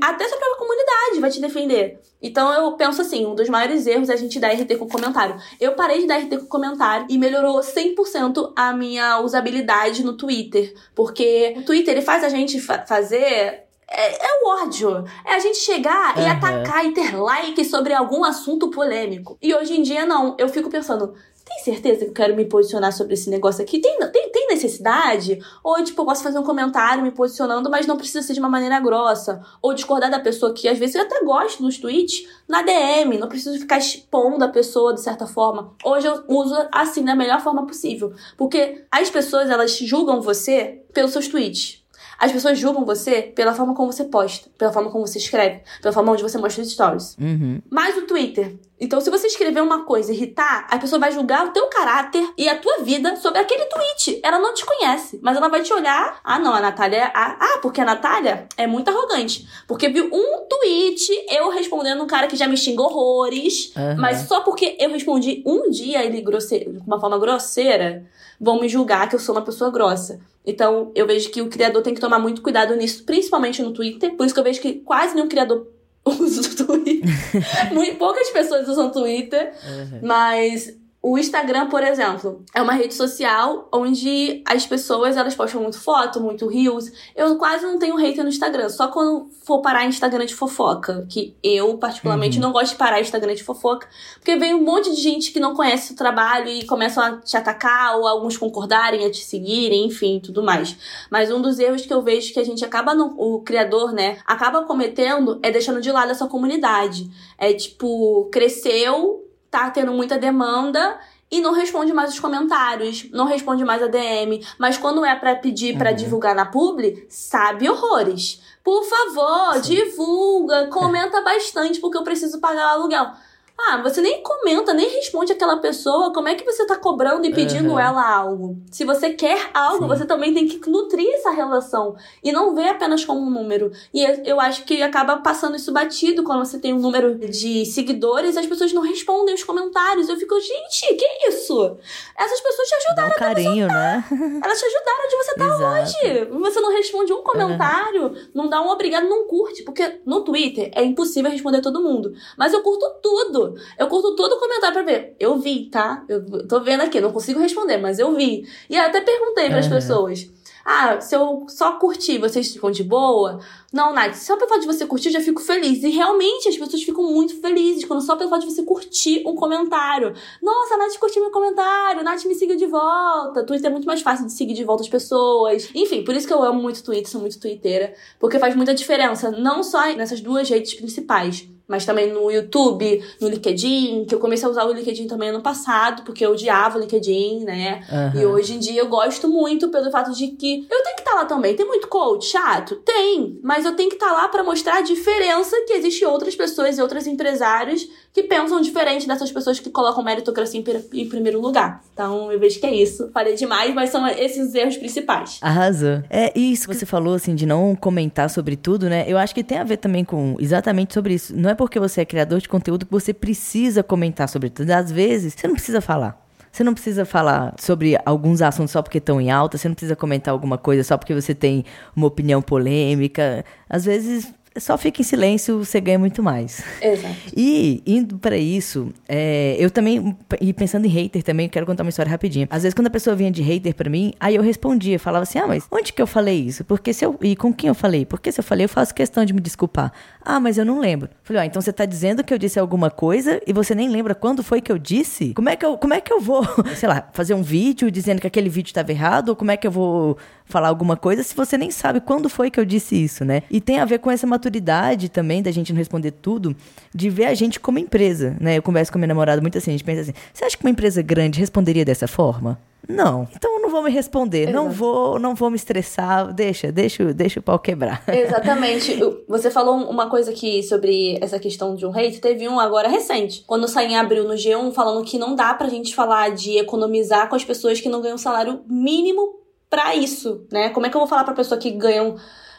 Até sua própria comunidade vai te defender. Então eu penso assim, um dos maiores erros é a gente dar RT com comentário. Eu parei de dar RT com comentário e melhorou 100% a minha usabilidade no Twitter. Porque o Twitter ele faz a gente fa fazer é, é, o ódio. É a gente chegar uhum. e atacar e ter like sobre algum assunto polêmico. E hoje em dia, não. Eu fico pensando, tem certeza que eu quero me posicionar sobre esse negócio aqui? Tem, tem necessidade? Ou, tipo, eu posso fazer um comentário me posicionando, mas não precisa ser de uma maneira grossa. Ou discordar da pessoa que, às vezes, eu até gosto nos tweets, na DM. Não preciso ficar expondo a pessoa de certa forma. Hoje eu uso assim, da melhor forma possível. Porque as pessoas, elas julgam você pelos seus tweets. As pessoas julgam você pela forma como você posta, pela forma como você escreve, pela forma onde você mostra os stories. Uhum. Mais o Twitter. Então, se você escrever uma coisa e irritar, a pessoa vai julgar o teu caráter e a tua vida sobre aquele tweet. Ela não te conhece, mas ela vai te olhar. Ah, não, a Natália. É ah, ah, porque a Natália é muito arrogante. Porque viu um tweet eu respondendo um cara que já me xinga horrores, uhum. mas só porque eu respondi um dia ele grosseiro, de uma forma grosseira, vão me julgar que eu sou uma pessoa grossa. Então, eu vejo que o criador tem que tomar muito cuidado nisso, principalmente no Twitter. Por isso que eu vejo que quase nenhum criador usa o Twitter. Muito, poucas pessoas usam Twitter, uhum. mas o Instagram, por exemplo, é uma rede social onde as pessoas elas postam muito foto, muito reels. Eu quase não tenho hater no Instagram, só quando for parar Instagram de fofoca, que eu particularmente uhum. não gosto de parar Instagram de fofoca, porque vem um monte de gente que não conhece o trabalho e começam a te atacar ou alguns concordarem a te seguirem, enfim, tudo mais. Mas um dos erros que eu vejo que a gente acaba no, o criador, né, acaba cometendo é deixando de lado essa comunidade. É tipo, cresceu tá tendo muita demanda e não responde mais os comentários, não responde mais a DM, mas quando é para pedir para uhum. divulgar na publi, sabe horrores. Por favor, Sim. divulga, comenta bastante porque eu preciso pagar o aluguel. Ah, você nem comenta, nem responde aquela pessoa. Como é que você tá cobrando e pedindo uhum. ela algo? Se você quer algo, Sim. você também tem que nutrir essa relação. E não ver apenas como um número. E eu acho que acaba passando isso batido quando você tem um número de seguidores e as pessoas não respondem os comentários. Eu fico, gente, que isso? Essas pessoas te ajudaram Dá um carinho, né? Elas te ajudaram onde você tá hoje. Você não responde um comentário, uhum. não dá um obrigado, não curte. Porque no Twitter é impossível responder todo mundo. Mas eu curto tudo. Eu curto todo comentário pra ver. Eu vi, tá? Eu tô vendo aqui, não consigo responder, mas eu vi. E até perguntei para as pessoas. Ah, se eu só curtir, vocês ficam de boa? Não, Nath, só pelo fato de você curtir, eu já fico feliz. E realmente as pessoas ficam muito felizes quando só pelo fato de você curtir um comentário. Nossa, Nath curtiu meu comentário, Nath me seguiu de volta. Twitter é muito mais fácil de seguir de volta as pessoas. Enfim, por isso que eu amo muito Twitter, sou muito twitteira. Porque faz muita diferença, não só nessas duas redes principais mas também no YouTube, no LinkedIn, que eu comecei a usar o LinkedIn também ano passado, porque eu odiava o LinkedIn, né? Uhum. E hoje em dia eu gosto muito pelo fato de que eu tenho que estar tá lá também. Tem muito coach chato? Tem, mas eu tenho que estar tá lá para mostrar a diferença que existe outras pessoas e outros empresários que pensam diferente dessas pessoas que colocam meritocracia em, em primeiro lugar. Então eu vejo que é isso. Falei demais, mas são esses os erros principais. Arrasou. É isso que você falou, assim, de não comentar sobre tudo, né? Eu acho que tem a ver também com exatamente sobre isso. Não é porque você é criador de conteúdo que você precisa comentar sobre tudo. Às vezes, você não precisa falar. Você não precisa falar sobre alguns assuntos só porque estão em alta, você não precisa comentar alguma coisa só porque você tem uma opinião polêmica. Às vezes só fica em silêncio, você ganha muito mais. Exato. E indo para isso, é, eu também, e pensando em hater também, quero contar uma história rapidinho. Às vezes, quando a pessoa vinha de hater para mim, aí eu respondia, falava assim: ah, mas onde que eu falei isso? Porque se eu. E com quem eu falei? Porque se eu falei, eu faço questão de me desculpar. Ah, mas eu não lembro. Falei, ah, então você tá dizendo que eu disse alguma coisa e você nem lembra quando foi que eu disse? Como é que eu, como é que eu vou, sei lá, fazer um vídeo dizendo que aquele vídeo estava errado? Ou como é que eu vou falar alguma coisa se você nem sabe quando foi que eu disse isso, né? E tem a ver com essa maturidade também da gente não responder tudo, de ver a gente como empresa, né? Eu converso com minha namorada muito assim, a gente pensa assim: você acha que uma empresa grande responderia dessa forma? Não. Então eu não vou me responder, Exato. não vou, não vou me estressar, deixa, deixa, deixa o pau quebrar. Exatamente. Você falou uma coisa aqui sobre essa questão de um hate, teve um agora recente, quando saiu em abril no G1 falando que não dá pra gente falar de economizar com as pessoas que não ganham salário mínimo para isso, né? Como é que eu vou falar pra pessoa que ganha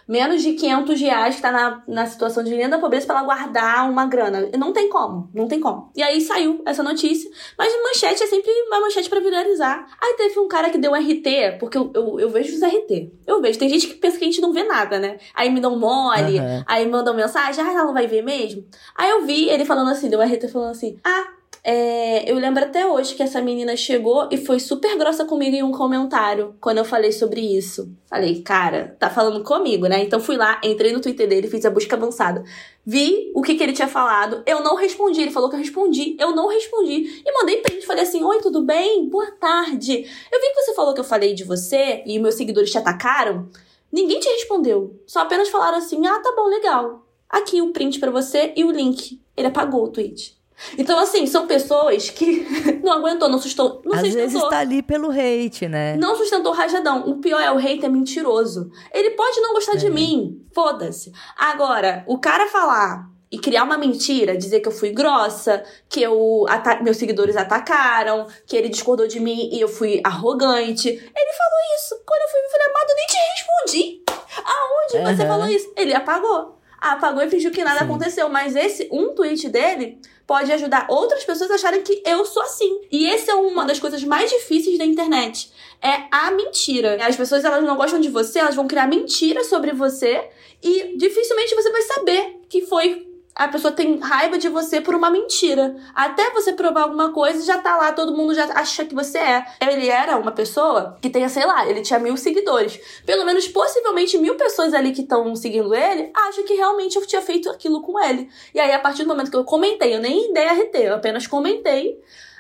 menos de 500 reais que tá na, na situação de linha da pobreza para ela guardar uma grana. Não tem como, não tem como. E aí saiu essa notícia, mas manchete é sempre uma manchete para viralizar. Aí teve um cara que deu um RT, porque eu, eu, eu, vejo os RT. Eu vejo, tem gente que pensa que a gente não vê nada, né? Aí me dão mole, uhum. aí mandam mensagem, ah, ela não vai ver mesmo? Aí eu vi ele falando assim, deu um RT falando assim, ah, é, eu lembro até hoje que essa menina chegou e foi super grossa comigo em um comentário quando eu falei sobre isso. Falei, cara, tá falando comigo, né? Então fui lá, entrei no Twitter dele, fiz a busca avançada. Vi o que, que ele tinha falado. Eu não respondi. Ele falou que eu respondi. Eu não respondi. E mandei print. Falei assim: Oi, tudo bem? Boa tarde. Eu vi que você falou que eu falei de você e meus seguidores te atacaram. Ninguém te respondeu. Só apenas falaram assim: Ah, tá bom, legal. Aqui o print para você e o link. Ele apagou o tweet. Então, assim, são pessoas que não aguentou, não sustentou. Não Às sustentou. vezes tá ali pelo hate, né? Não sustentou o rajadão. O pior é o hate é mentiroso. Ele pode não gostar é. de mim. Foda-se. Agora, o cara falar e criar uma mentira, dizer que eu fui grossa, que eu meus seguidores atacaram, que ele discordou de mim e eu fui arrogante. Ele falou isso. Quando eu fui, amado, nem te respondi. Aonde uhum. você falou isso? Ele apagou. Apagou e fingiu que nada Sim. aconteceu. Mas esse um tweet dele pode ajudar outras pessoas a acharem que eu sou assim. E esse é uma das coisas mais difíceis da internet. É a mentira. As pessoas elas não gostam de você, elas vão criar mentiras sobre você e dificilmente você vai saber que foi a pessoa tem raiva de você por uma mentira. Até você provar alguma coisa, já tá lá, todo mundo já acha que você é. Ele era uma pessoa que tenha, sei lá, ele tinha mil seguidores. Pelo menos, possivelmente, mil pessoas ali que estão seguindo ele acham que realmente eu tinha feito aquilo com ele. E aí, a partir do momento que eu comentei, eu nem dei RT, eu apenas comentei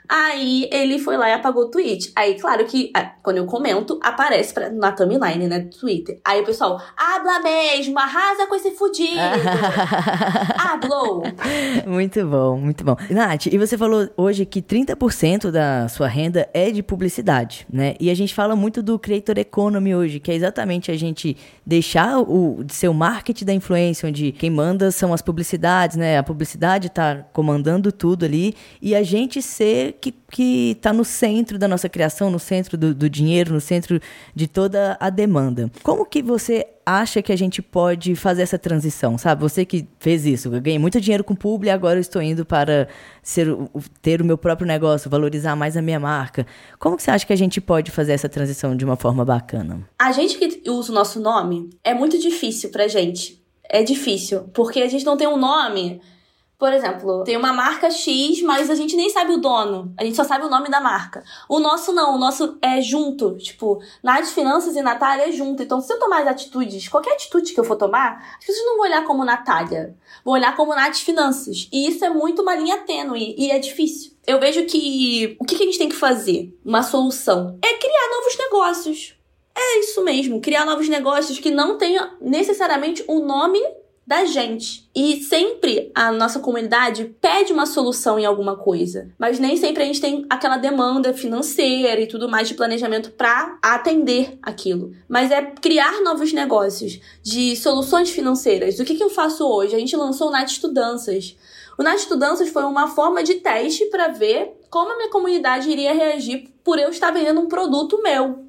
Aí ele foi lá e apagou o tweet. Aí, claro que quando eu comento, aparece pra, na timeline, né, do Twitter. Aí o pessoal, habla mesmo, arrasa com esse fudido. Hablou. Muito bom, muito bom. Nath, e você falou hoje que 30% da sua renda é de publicidade, né? E a gente fala muito do creator economy hoje, que é exatamente a gente deixar o seu marketing da influência, onde quem manda são as publicidades, né? A publicidade tá comandando tudo ali e a gente ser que, que tá no centro da nossa criação, no centro do, do dinheiro, no centro de toda a demanda. Como que você acha que a gente pode fazer essa transição, sabe? Você que fez isso, eu ganhei muito dinheiro com publi e agora eu estou indo para ser, ter o meu próprio negócio, valorizar mais a minha marca. Como que você acha que a gente pode fazer essa transição de uma forma bacana? A gente que usa o nosso nome é muito difícil pra gente. É difícil, porque a gente não tem um nome por exemplo, tem uma marca X, mas a gente nem sabe o dono. A gente só sabe o nome da marca. O nosso não, o nosso é junto. Tipo, Nath Finanças e Natália é junto. Então, se eu tomar as atitudes, qualquer atitude que eu for tomar, as pessoas não vão olhar como Natália. Vão olhar como Nath Finanças. E isso é muito uma linha tênue e é difícil. Eu vejo que o que a gente tem que fazer? Uma solução é criar novos negócios. É isso mesmo, criar novos negócios que não tenham necessariamente o nome da gente. E sempre a nossa comunidade pede uma solução em alguma coisa, mas nem sempre a gente tem aquela demanda financeira e tudo mais de planejamento para atender aquilo. Mas é criar novos negócios de soluções financeiras. O que, que eu faço hoje? A gente lançou o Nath Estudanças. O Nath Estudanças foi uma forma de teste para ver como a minha comunidade iria reagir por eu estar vendendo um produto meu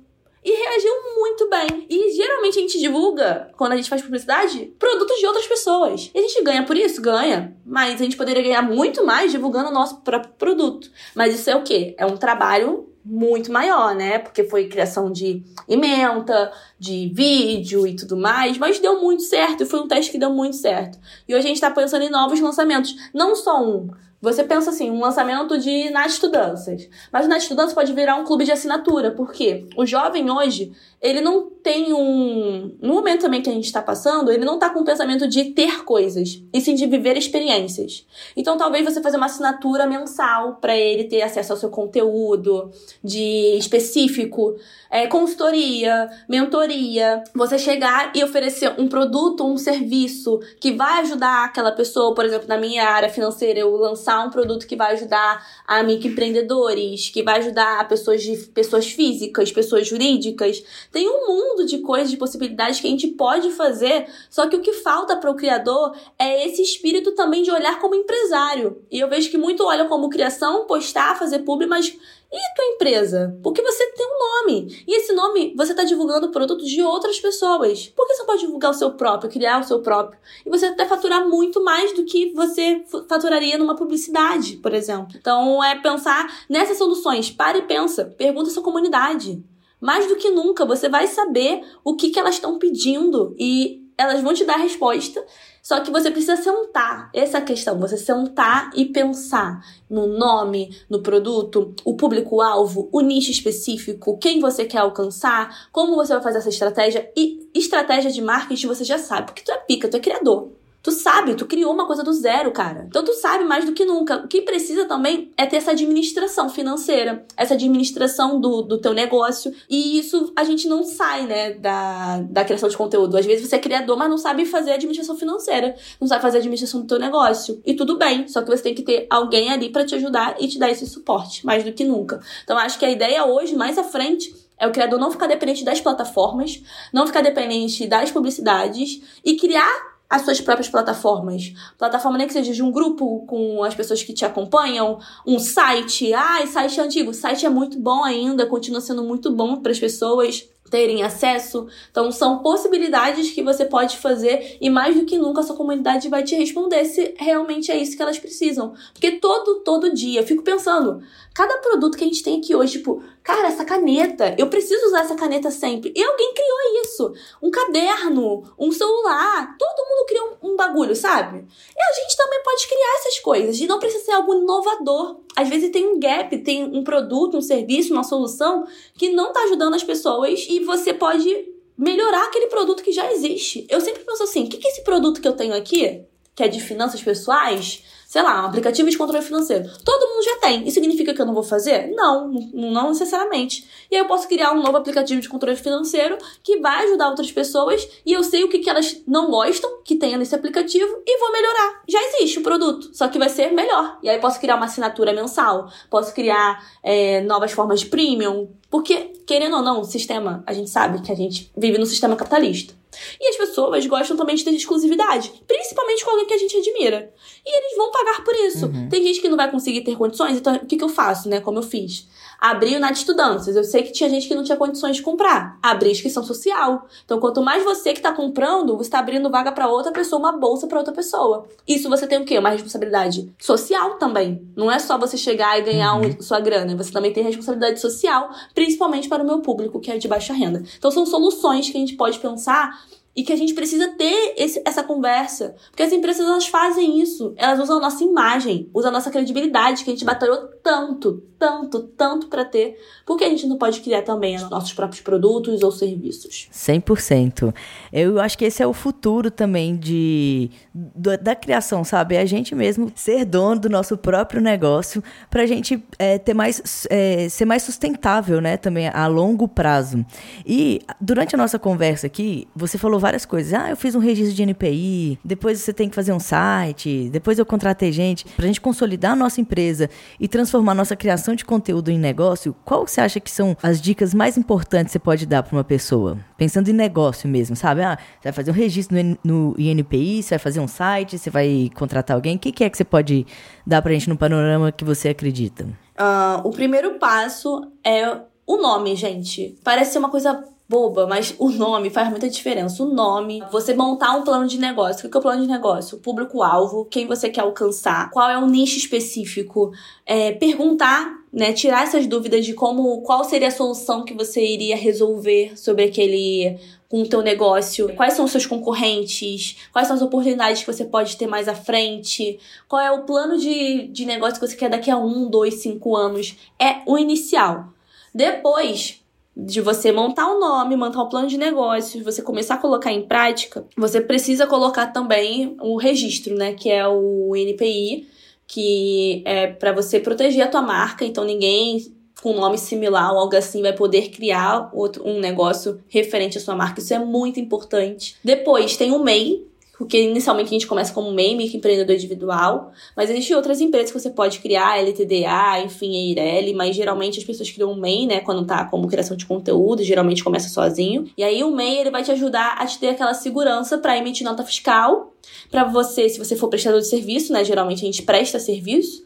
e reagiu muito bem. E geralmente a gente divulga, quando a gente faz publicidade, produtos de outras pessoas. E a gente ganha por isso? Ganha. Mas a gente poderia ganhar muito mais divulgando o nosso próprio produto. Mas isso é o quê? É um trabalho muito maior, né? Porque foi criação de ementa, de vídeo e tudo mais, mas deu muito certo e foi um teste que deu muito certo. E hoje a gente tá pensando em novos lançamentos, não só um, você pensa assim, um lançamento de Nath Estudanças. Mas Nath Estudanças pode virar um clube de assinatura, porque o jovem hoje, ele não tem um. No momento também que a gente está passando, ele não está com o pensamento de ter coisas, e sim de viver experiências. Então talvez você fazer uma assinatura mensal para ele ter acesso ao seu conteúdo de específico, é, consultoria, mentoria, você chegar e oferecer um produto, um serviço que vai ajudar aquela pessoa, por exemplo, na minha área financeira, eu lançar um produto que vai ajudar a microempreendedores, que vai ajudar pessoas, de, pessoas físicas, pessoas jurídicas. Tem um mundo de coisas, de possibilidades que a gente pode fazer, só que o que falta para o criador é esse espírito também de olhar como empresário. E eu vejo que muito olham como criação, postar, fazer publi, mas e a tua empresa? Porque você tem um nome. E esse nome, você está divulgando produtos de outras pessoas. Por que você pode divulgar o seu próprio, criar o seu próprio? E você até faturar muito mais do que você faturaria numa publicidade, por exemplo. Então, é pensar nessas soluções. Para e pensa. Pergunta sua comunidade. Mais do que nunca, você vai saber o que, que elas estão pedindo e elas vão te dar a resposta só que você precisa sentar, essa é a questão, você sentar e pensar no nome, no produto, o público-alvo, o nicho específico, quem você quer alcançar, como você vai fazer essa estratégia e estratégia de marketing você já sabe, porque tu é pica, tu é criador. Tu sabe, tu criou uma coisa do zero, cara. Então tu sabe mais do que nunca. O que precisa também é ter essa administração financeira, essa administração do, do teu negócio. E isso a gente não sai, né, da, da criação de conteúdo. Às vezes você é criador, mas não sabe fazer administração financeira, não sabe fazer administração do teu negócio. E tudo bem, só que você tem que ter alguém ali para te ajudar e te dar esse suporte, mais do que nunca. Então acho que a ideia hoje, mais à frente, é o criador não ficar dependente das plataformas, não ficar dependente das publicidades e criar as suas próprias plataformas. Plataforma nem que seja de um grupo com as pessoas que te acompanham, um site. Ah, site antigo. O site é muito bom ainda, continua sendo muito bom para as pessoas terem acesso. Então, são possibilidades que você pode fazer e mais do que nunca a sua comunidade vai te responder se realmente é isso que elas precisam. Porque todo, todo dia, eu fico pensando, cada produto que a gente tem aqui hoje, tipo, cara, essa caneta, eu preciso usar essa caneta sempre. E alguém criou isso. Um caderno, um celular, todo mundo criou um, um bagulho, sabe? E a gente também pode criar essas coisas e não precisa ser algo inovador. Às vezes tem um gap, tem um produto, um serviço, uma solução que não tá ajudando as pessoas e você pode melhorar aquele produto que já existe. Eu sempre penso assim, o que, que esse produto que eu tenho aqui, que é de finanças pessoais, sei lá, um aplicativo de controle financeiro. Todo mundo já tem. Isso significa que eu não vou fazer? Não, não necessariamente. E aí eu posso criar um novo aplicativo de controle financeiro que vai ajudar outras pessoas e eu sei o que, que elas não gostam que tenha nesse aplicativo e vou melhorar. Já existe o produto, só que vai ser melhor. E aí eu posso criar uma assinatura mensal, posso criar é, novas formas de premium, porque, querendo ou não, o sistema, a gente sabe que a gente vive no sistema capitalista. E as pessoas gostam também de ter exclusividade, principalmente com alguém que a gente admira. E eles vão pagar por isso. Uhum. Tem gente que não vai conseguir ter condições, então o que, que eu faço, né? Como eu fiz? Abri o Nath Estudantes. Eu sei que tinha gente que não tinha condições de comprar. Abri inscrição social. Então, quanto mais você que está comprando, você está abrindo vaga para outra pessoa, uma bolsa para outra pessoa. Isso você tem o quê? Uma responsabilidade social também. Não é só você chegar e ganhar uhum. um, sua grana. Você também tem responsabilidade social, principalmente para o meu público, que é de baixa renda. Então, são soluções que a gente pode pensar e que a gente precisa ter esse, essa conversa. Porque as empresas elas fazem isso. Elas usam a nossa imagem, usam a nossa credibilidade, que a gente batalhou tanto, tanto, tanto para ter. Por que a gente não pode criar também nossos próprios produtos ou serviços? 100%. Eu acho que esse é o futuro também de da, da criação, sabe? É a gente mesmo ser dono do nosso próprio negócio para a gente é, ter mais, é, ser mais sustentável, né? Também a longo prazo. E durante a nossa conversa aqui, você falou várias coisas. Ah, eu fiz um registro de NPI, depois você tem que fazer um site, depois eu contratei gente. Para a gente consolidar a nossa empresa e transformar nossa criação de conteúdo em negócio, qual você acha que são as dicas mais importantes que você pode dar para uma pessoa? Pensando em negócio mesmo, sabe? Ah, você vai fazer um registro no, no INPI, você vai fazer um site, você vai contratar alguém. O que, que é que você pode dar para a gente no panorama que você acredita? Uh, o primeiro passo é o nome, gente. Parece ser uma coisa boba, mas o nome faz muita diferença. O nome, você montar um plano de negócio. O que é o plano de negócio? Público-alvo, quem você quer alcançar, qual é o nicho específico, é, perguntar, né, tirar essas dúvidas de como, qual seria a solução que você iria resolver sobre aquele com o teu negócio, quais são os seus concorrentes, quais são as oportunidades que você pode ter mais à frente, qual é o plano de, de negócio que você quer daqui a um, dois, cinco anos. É o inicial. Depois, de você montar o um nome, montar um plano de negócios, você começar a colocar em prática, você precisa colocar também o registro, né, que é o NPI, que é para você proteger a tua marca, então ninguém com nome similar ou algo assim vai poder criar outro, um negócio referente à sua marca. Isso é muito importante. Depois tem o MEI, porque inicialmente a gente começa como MEI, microempreendedor individual, mas existem outras empresas que você pode criar, LTDA, enfim, EIRELI, mas geralmente as pessoas criam um MEI, né, quando tá como criação de conteúdo, geralmente começa sozinho. E aí o MEI, ele vai te ajudar a te ter aquela segurança para emitir nota fiscal, para você, se você for prestador de serviço, né, geralmente a gente presta serviço,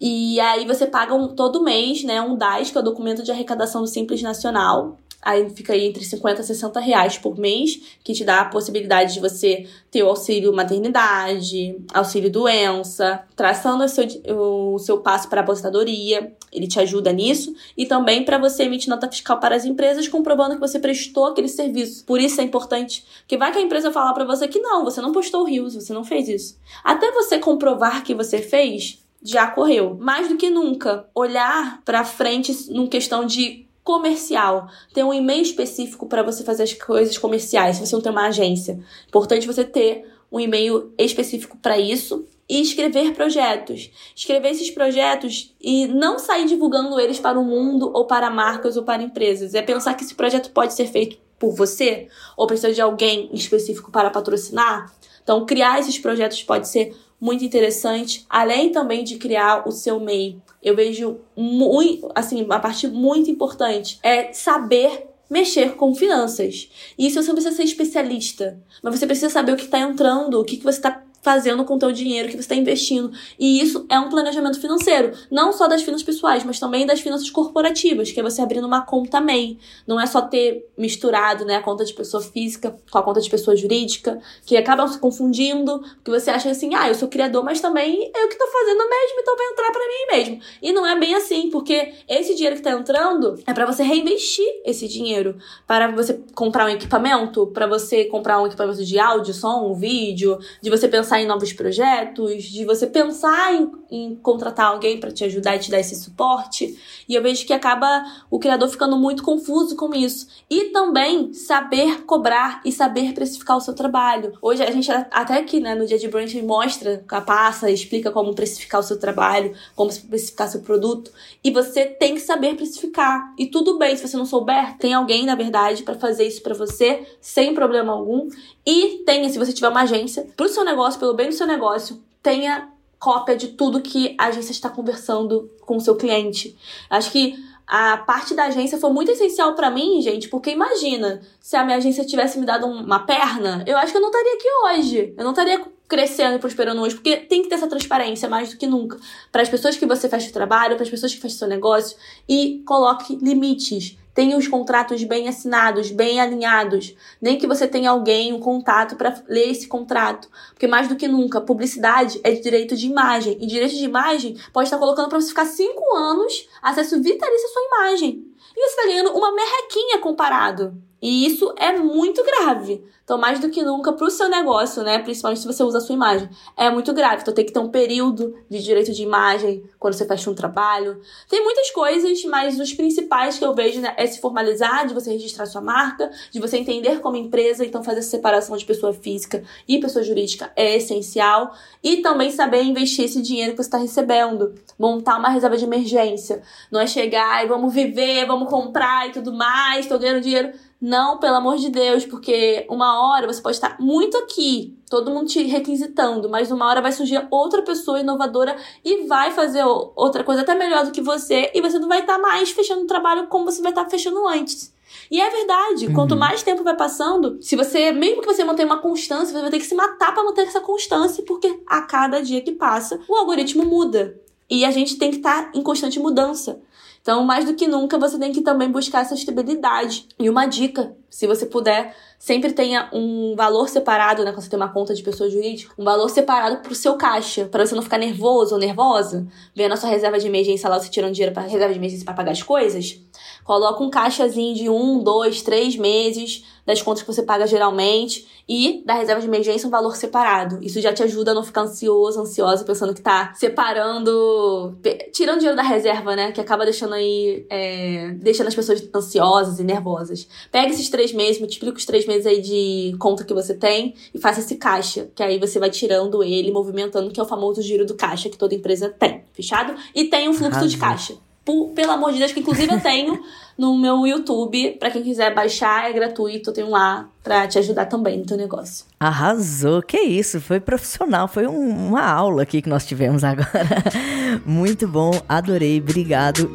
e aí você paga um, todo mês, né, um DAS, que é o documento de arrecadação do Simples Nacional, Aí fica aí entre 50 e 60 reais por mês, que te dá a possibilidade de você ter o auxílio maternidade, auxílio doença, traçando o seu, o seu passo para a aposentadoria. Ele te ajuda nisso. E também para você emitir nota fiscal para as empresas, comprovando que você prestou aquele serviço. Por isso é importante. Porque vai que a empresa falar para você que não, você não postou o Rios, você não fez isso. Até você comprovar que você fez, já correu. Mais do que nunca, olhar para frente numa questão de comercial. Tem um e-mail específico para você fazer as coisas comerciais, se você não tem uma agência. Importante você ter um e-mail específico para isso e escrever projetos. Escrever esses projetos e não sair divulgando eles para o mundo ou para marcas ou para empresas. É pensar que esse projeto pode ser feito por você ou precisa de alguém específico para patrocinar. Então, criar esses projetos pode ser muito interessante, além também de criar o seu MEI. Eu vejo muito, assim, uma parte muito importante é saber mexer com finanças. E isso você não precisa ser especialista, mas você precisa saber o que está entrando, o que, que você está fazendo com o teu dinheiro que você está investindo. E isso é um planejamento financeiro, não só das finanças pessoais, mas também das finanças corporativas, que é você abrindo uma conta MEI. Não é só ter misturado, né, a conta de pessoa física com a conta de pessoa jurídica, que acabam se confundindo, que você acha assim, ah, eu sou criador, mas também eu que estou fazendo mesmo, então vai entrar para mim mesmo. E não é bem assim, porque esse dinheiro que está entrando é para você reinvestir esse dinheiro, para você comprar um equipamento, para você comprar um equipamento de áudio, som, vídeo, de você pensar pensar em novos projetos, de você pensar em, em contratar alguém para te ajudar e te dar esse suporte. E eu vejo que acaba o criador ficando muito confuso com isso. E também saber cobrar e saber precificar o seu trabalho. Hoje a gente até aqui, né, no dia de brunch mostra, passa, explica como precificar o seu trabalho, como precificar seu produto. E você tem que saber precificar. E tudo bem se você não souber, tem alguém, na verdade, para fazer isso para você sem problema algum. E tenha, se você tiver uma agência, pro seu negócio, pelo bem do seu negócio, tenha cópia de tudo que a agência está conversando com o seu cliente. Acho que a parte da agência foi muito essencial para mim, gente, porque imagina, se a minha agência tivesse me dado uma perna, eu acho que eu não estaria aqui hoje. Eu não estaria crescendo e prosperando hoje, porque tem que ter essa transparência mais do que nunca para as pessoas que você fecha o trabalho, para as pessoas que fecham seu negócio e coloque limites. Tenha os contratos bem assinados, bem alinhados. Nem que você tenha alguém, um contato para ler esse contrato. Porque mais do que nunca, publicidade é de direito de imagem. E direito de imagem pode estar colocando para você ficar cinco anos acesso vitalício à sua imagem. E você está ganhando uma merrequinha comparado. E isso é muito grave. Então, mais do que nunca, para o seu negócio, né? Principalmente se você usa a sua imagem, é muito grave. Então, tem que ter um período de direito de imagem quando você fecha um trabalho. Tem muitas coisas, mas os principais que eu vejo né, é se formalizar, de você registrar sua marca, de você entender como empresa, então fazer essa separação de pessoa física e pessoa jurídica é essencial. E também saber investir esse dinheiro que você está recebendo. Montar uma reserva de emergência. Não é chegar e vamos viver, vamos comprar e tudo mais, estou ganhando dinheiro. Não, pelo amor de Deus, porque uma hora você pode estar muito aqui, todo mundo te requisitando, mas uma hora vai surgir outra pessoa inovadora e vai fazer outra coisa até melhor do que você e você não vai estar mais fechando o trabalho como você vai estar fechando antes. E é verdade, uhum. quanto mais tempo vai passando, se você, mesmo que você mantenha uma constância, você vai ter que se matar para manter essa constância, porque a cada dia que passa, o algoritmo muda. E a gente tem que estar em constante mudança. Então, mais do que nunca, você tem que também buscar essa estabilidade. E uma dica, se você puder, sempre tenha um valor separado, né? Quando você tem uma conta de pessoa jurídica, um valor separado pro seu caixa, para você não ficar nervoso ou nervosa, vendo a sua reserva de emergência lá, você tirando dinheiro para reserva de emergência para pagar as coisas. Coloca um caixazinho de um, dois, três meses das contas que você paga geralmente e da reserva de emergência um valor separado. Isso já te ajuda a não ficar ansioso, ansiosa, pensando que tá separando, tirando dinheiro da reserva, né? Que acaba deixando aí, é, deixando as pessoas ansiosas e nervosas. Pega esses três meses, multiplica os três meses aí de conta que você tem e faça esse caixa, que aí você vai tirando ele, movimentando, que é o famoso giro do caixa que toda empresa tem, fechado? E tem um fluxo Arrasou. de caixa. por, pelo amor de Deus, que inclusive eu tenho no meu YouTube. Para quem quiser baixar, é gratuito. Tenho lá pra te ajudar também no teu negócio. Arrasou, que isso, foi profissional, foi um, uma aula aqui que nós tivemos agora. Muito bom, adorei, obrigado.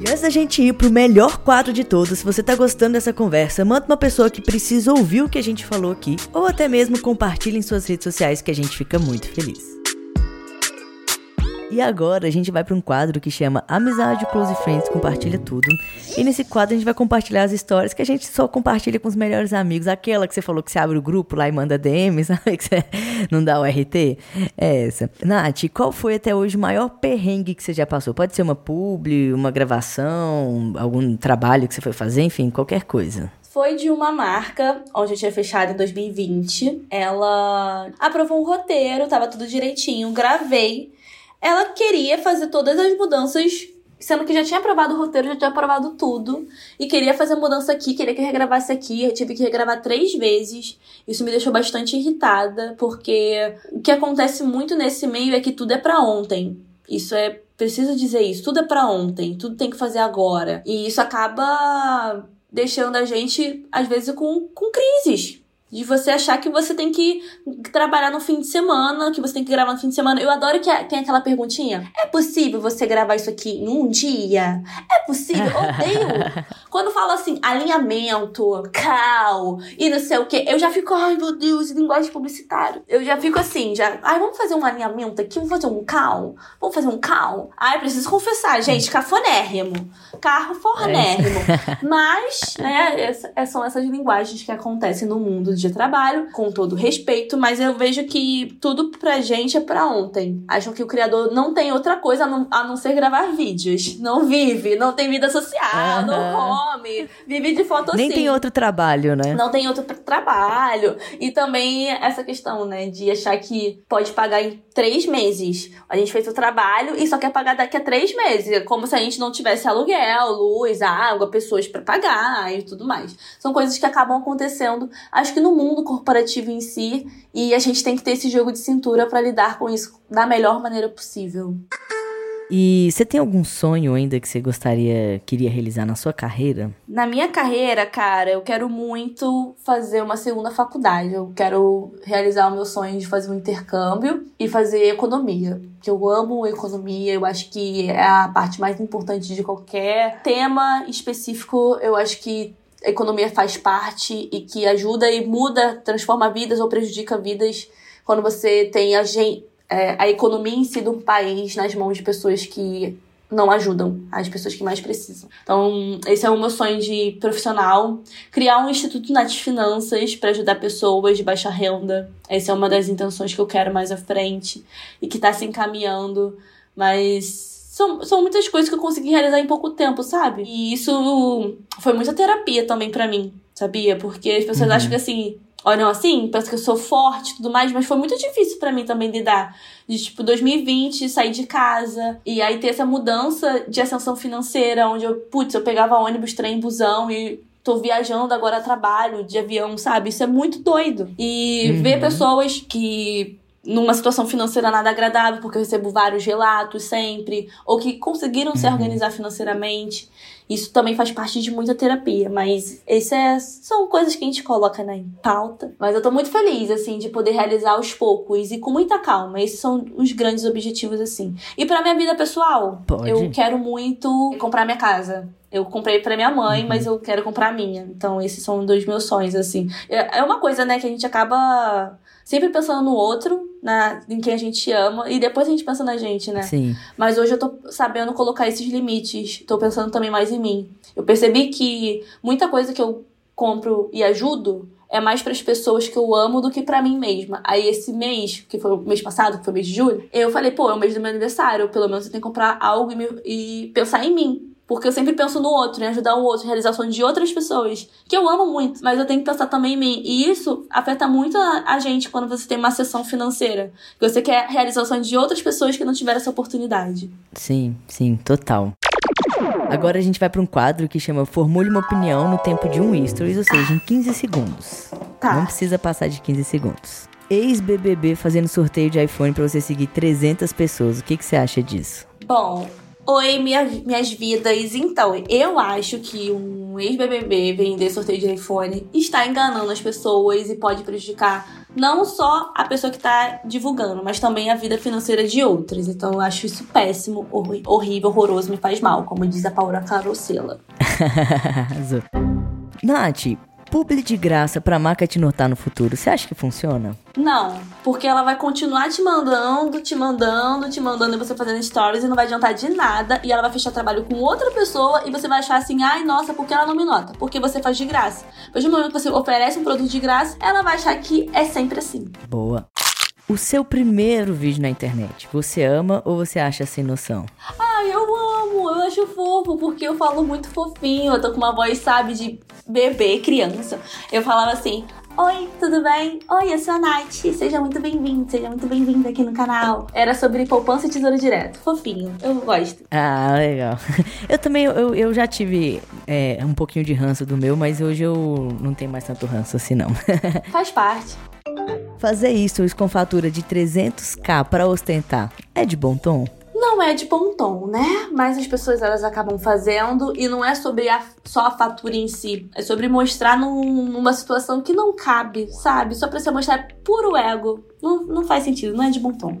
E antes da gente ir pro melhor quadro de todos, se você tá gostando dessa conversa, manda uma pessoa que precisa ouvir o que a gente falou aqui, ou até mesmo compartilhe em suas redes sociais que a gente fica muito feliz. E agora a gente vai para um quadro que chama Amizade Close Friends Compartilha Tudo. E nesse quadro a gente vai compartilhar as histórias que a gente só compartilha com os melhores amigos. Aquela que você falou que você abre o grupo lá e manda DM, sabe? Que você não dá o RT. É essa. Nath, qual foi até hoje o maior perrengue que você já passou? Pode ser uma publi, uma gravação, algum trabalho que você foi fazer, enfim, qualquer coisa foi de uma marca onde eu tinha fechado em 2020. Ela aprovou um roteiro, tava tudo direitinho, gravei ela queria fazer todas as mudanças, sendo que já tinha aprovado o roteiro, já tinha aprovado tudo, e queria fazer mudança aqui, queria que regravasse aqui. Eu tive que regravar três vezes. Isso me deixou bastante irritada, porque o que acontece muito nesse meio é que tudo é para ontem. Isso é preciso dizer isso, tudo é para ontem, tudo tem que fazer agora. E isso acaba deixando a gente, às vezes, com, com crises de você achar que você tem que trabalhar no fim de semana, que você tem que gravar no fim de semana. Eu adoro que tem aquela perguntinha: é possível você gravar isso aqui em um dia? É possível? Odeio. Quando fala assim, alinhamento, cal e não sei o que, eu já fico, ai meu Deus, linguagem publicitária. Eu já fico assim, já, ai, vamos fazer um alinhamento aqui, vamos fazer um cal? Vamos fazer um cal? Ai, preciso confessar, gente, cafonérrimo. Carro fornérrimo. É mas, né, são essas linguagens que acontecem no mundo de trabalho, com todo respeito, mas eu vejo que tudo pra gente é pra ontem. Acham que o criador não tem outra coisa a não, a não ser gravar vídeos. Não vive, não tem vida social, uhum. não come, vive de foto Nem tem outro trabalho, né? Não tem outro trabalho. E também essa questão, né, de achar que pode pagar em três meses. A gente fez o trabalho e só quer pagar daqui a três meses. Como se a gente não tivesse aluguel, luz, água, pessoas para pagar e tudo mais. São coisas que acabam acontecendo, acho que no no mundo corporativo em si e a gente tem que ter esse jogo de cintura para lidar com isso da melhor maneira possível. E você tem algum sonho ainda que você gostaria, queria realizar na sua carreira? Na minha carreira, cara, eu quero muito fazer uma segunda faculdade. Eu quero realizar o meu sonho de fazer um intercâmbio e fazer economia. Que eu amo economia, eu acho que é a parte mais importante de qualquer tema específico. Eu acho que a economia faz parte e que ajuda e muda, transforma vidas ou prejudica vidas quando você tem a, é, a economia em si do país nas mãos de pessoas que não ajudam as pessoas que mais precisam. Então, esse é o meu sonho de profissional. Criar um instituto nas finanças para ajudar pessoas de baixa renda. Essa é uma das intenções que eu quero mais à frente e que está se encaminhando. Mas são, são muitas coisas que eu consegui realizar em pouco tempo, sabe? E isso foi muita terapia também para mim, sabia? Porque as pessoas uhum. acham que assim, olham assim, pensam que eu sou forte e tudo mais, mas foi muito difícil para mim também lidar. De tipo, 2020, sair de casa e aí ter essa mudança de ascensão financeira, onde eu, putz, eu pegava ônibus, trem, busão e tô viajando agora a trabalho de avião, sabe? Isso é muito doido. E uhum. ver pessoas que numa situação financeira nada agradável, porque eu recebo vários relatos sempre, ou que conseguiram uhum. se organizar financeiramente. Isso também faz parte de muita terapia, mas essas é, são coisas que a gente coloca na pauta. Mas eu tô muito feliz, assim, de poder realizar aos poucos e com muita calma. Esses são os grandes objetivos, assim. E pra minha vida pessoal, Pode. eu quero muito comprar minha casa. Eu comprei para minha mãe, uhum. mas eu quero comprar a minha. Então, esses são dois meus sonhos, assim. É, é uma coisa, né, que a gente acaba sempre pensando no outro, na, em quem a gente ama, e depois a gente pensa na gente, né? Sim. Mas hoje eu tô sabendo colocar esses limites, tô pensando também mais em mim. Eu percebi que muita coisa que eu compro e ajudo é mais para as pessoas que eu amo do que para mim mesma. Aí esse mês, que foi o mês passado, que foi o mês de julho, eu falei, pô, é o mês do meu aniversário, pelo menos eu tenho que comprar algo e, me, e pensar em mim. Porque eu sempre penso no outro, em ajudar o outro, realização de outras pessoas, que eu amo muito, mas eu tenho que pensar também em mim. E isso afeta muito a, gente quando você tem uma sessão financeira. Que você quer a realização de outras pessoas que não tiveram essa oportunidade. Sim, sim, total. Agora a gente vai para um quadro que chama Formule uma opinião no tempo de um stories, ou seja, em 15 segundos. Tá. Não precisa passar de 15 segundos. Ex-BBB fazendo sorteio de iPhone para você seguir 300 pessoas. O que, que você acha disso? Bom, oi, minha, minhas vidas. Então, eu acho que um ex-BBB vender sorteio de iPhone está enganando as pessoas e pode prejudicar não só a pessoa que está divulgando, mas também a vida financeira de outras. Então, eu acho isso péssimo, horrível, horroroso, me faz mal, como diz a Paula Carosella. Nath, publi de graça pra marca te notar no futuro, você acha que funciona? Não, porque ela vai continuar te mandando, te mandando, te mandando e você fazendo stories e não vai adiantar de nada. E ela vai fechar trabalho com outra pessoa e você vai achar assim, ai nossa, por que ela não me nota? Porque você faz de graça. Mas no momento que você oferece um produto de graça, ela vai achar que é sempre assim. Boa. O seu primeiro vídeo na internet, você ama ou você acha sem noção? Ai, eu amo, acho fofo, porque eu falo muito fofinho, eu tô com uma voz, sabe, de bebê, criança. Eu falava assim, Oi, tudo bem? Oi, eu sou a Nath. Seja muito bem-vindo, seja muito bem-vindo aqui no canal. Era sobre poupança e tesouro direto. Fofinho, eu gosto. Ah, legal. Eu também, eu, eu já tive é, um pouquinho de ranço do meu, mas hoje eu não tenho mais tanto ranço assim, não. Faz parte. Fazer isso com fatura de 300k para ostentar é de bom tom? Não é de bom tom, né? Mas as pessoas elas acabam fazendo e não é sobre a, só a fatura em si. É sobre mostrar num, numa situação que não cabe, sabe? Só pra você mostrar puro ego. Não, não faz sentido, não é de bom tom.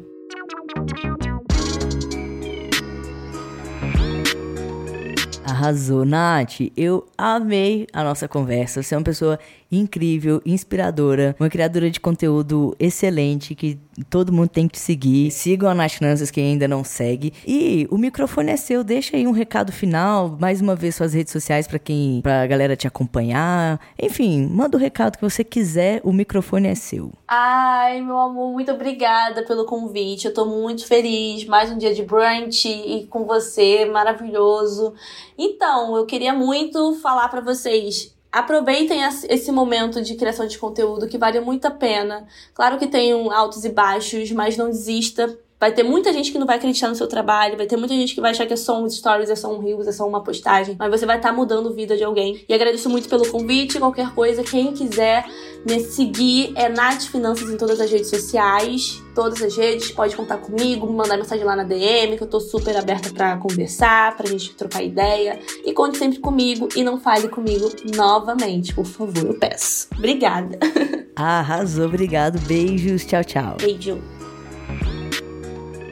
Arrasou, Nath. Eu amei a nossa conversa. Você é uma pessoa incrível, inspiradora, uma criadora de conteúdo excelente que todo mundo tem que seguir. Sigam a Nath Finanças quem ainda não segue. E o microfone é seu, deixa aí um recado final, mais uma vez suas redes sociais para quem, pra galera te acompanhar. Enfim, manda o recado que você quiser, o microfone é seu. Ai, meu amor, muito obrigada pelo convite. Eu tô muito feliz. Mais um dia de brunch e com você, maravilhoso. Então, eu queria muito falar para vocês aproveitem esse momento de criação de conteúdo que vale muito a pena. Claro que tem altos e baixos, mas não desista. Vai ter muita gente que não vai acreditar no seu trabalho, vai ter muita gente que vai achar que é só um stories, é só um reels, é só uma postagem, mas você vai estar tá mudando a vida de alguém. E agradeço muito pelo convite, qualquer coisa, quem quiser me seguir é Nath Finanças em todas as redes sociais, todas as redes, pode contar comigo, me mandar mensagem lá na DM, que eu tô super aberta para conversar, pra gente trocar ideia. E conte sempre comigo e não fale comigo novamente, por favor, eu peço. Obrigada. Arrasou, obrigado. Beijos, tchau, tchau. Beijo.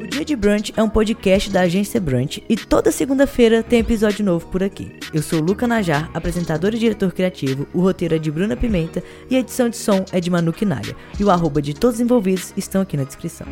Dia de Brunch é um podcast da agência Brunch e toda segunda-feira tem episódio novo por aqui. Eu sou Luca Najar, apresentador e diretor criativo, o roteiro é de Bruna Pimenta e a edição de som é de Manu Quinalha. E o arroba de todos os envolvidos estão aqui na descrição.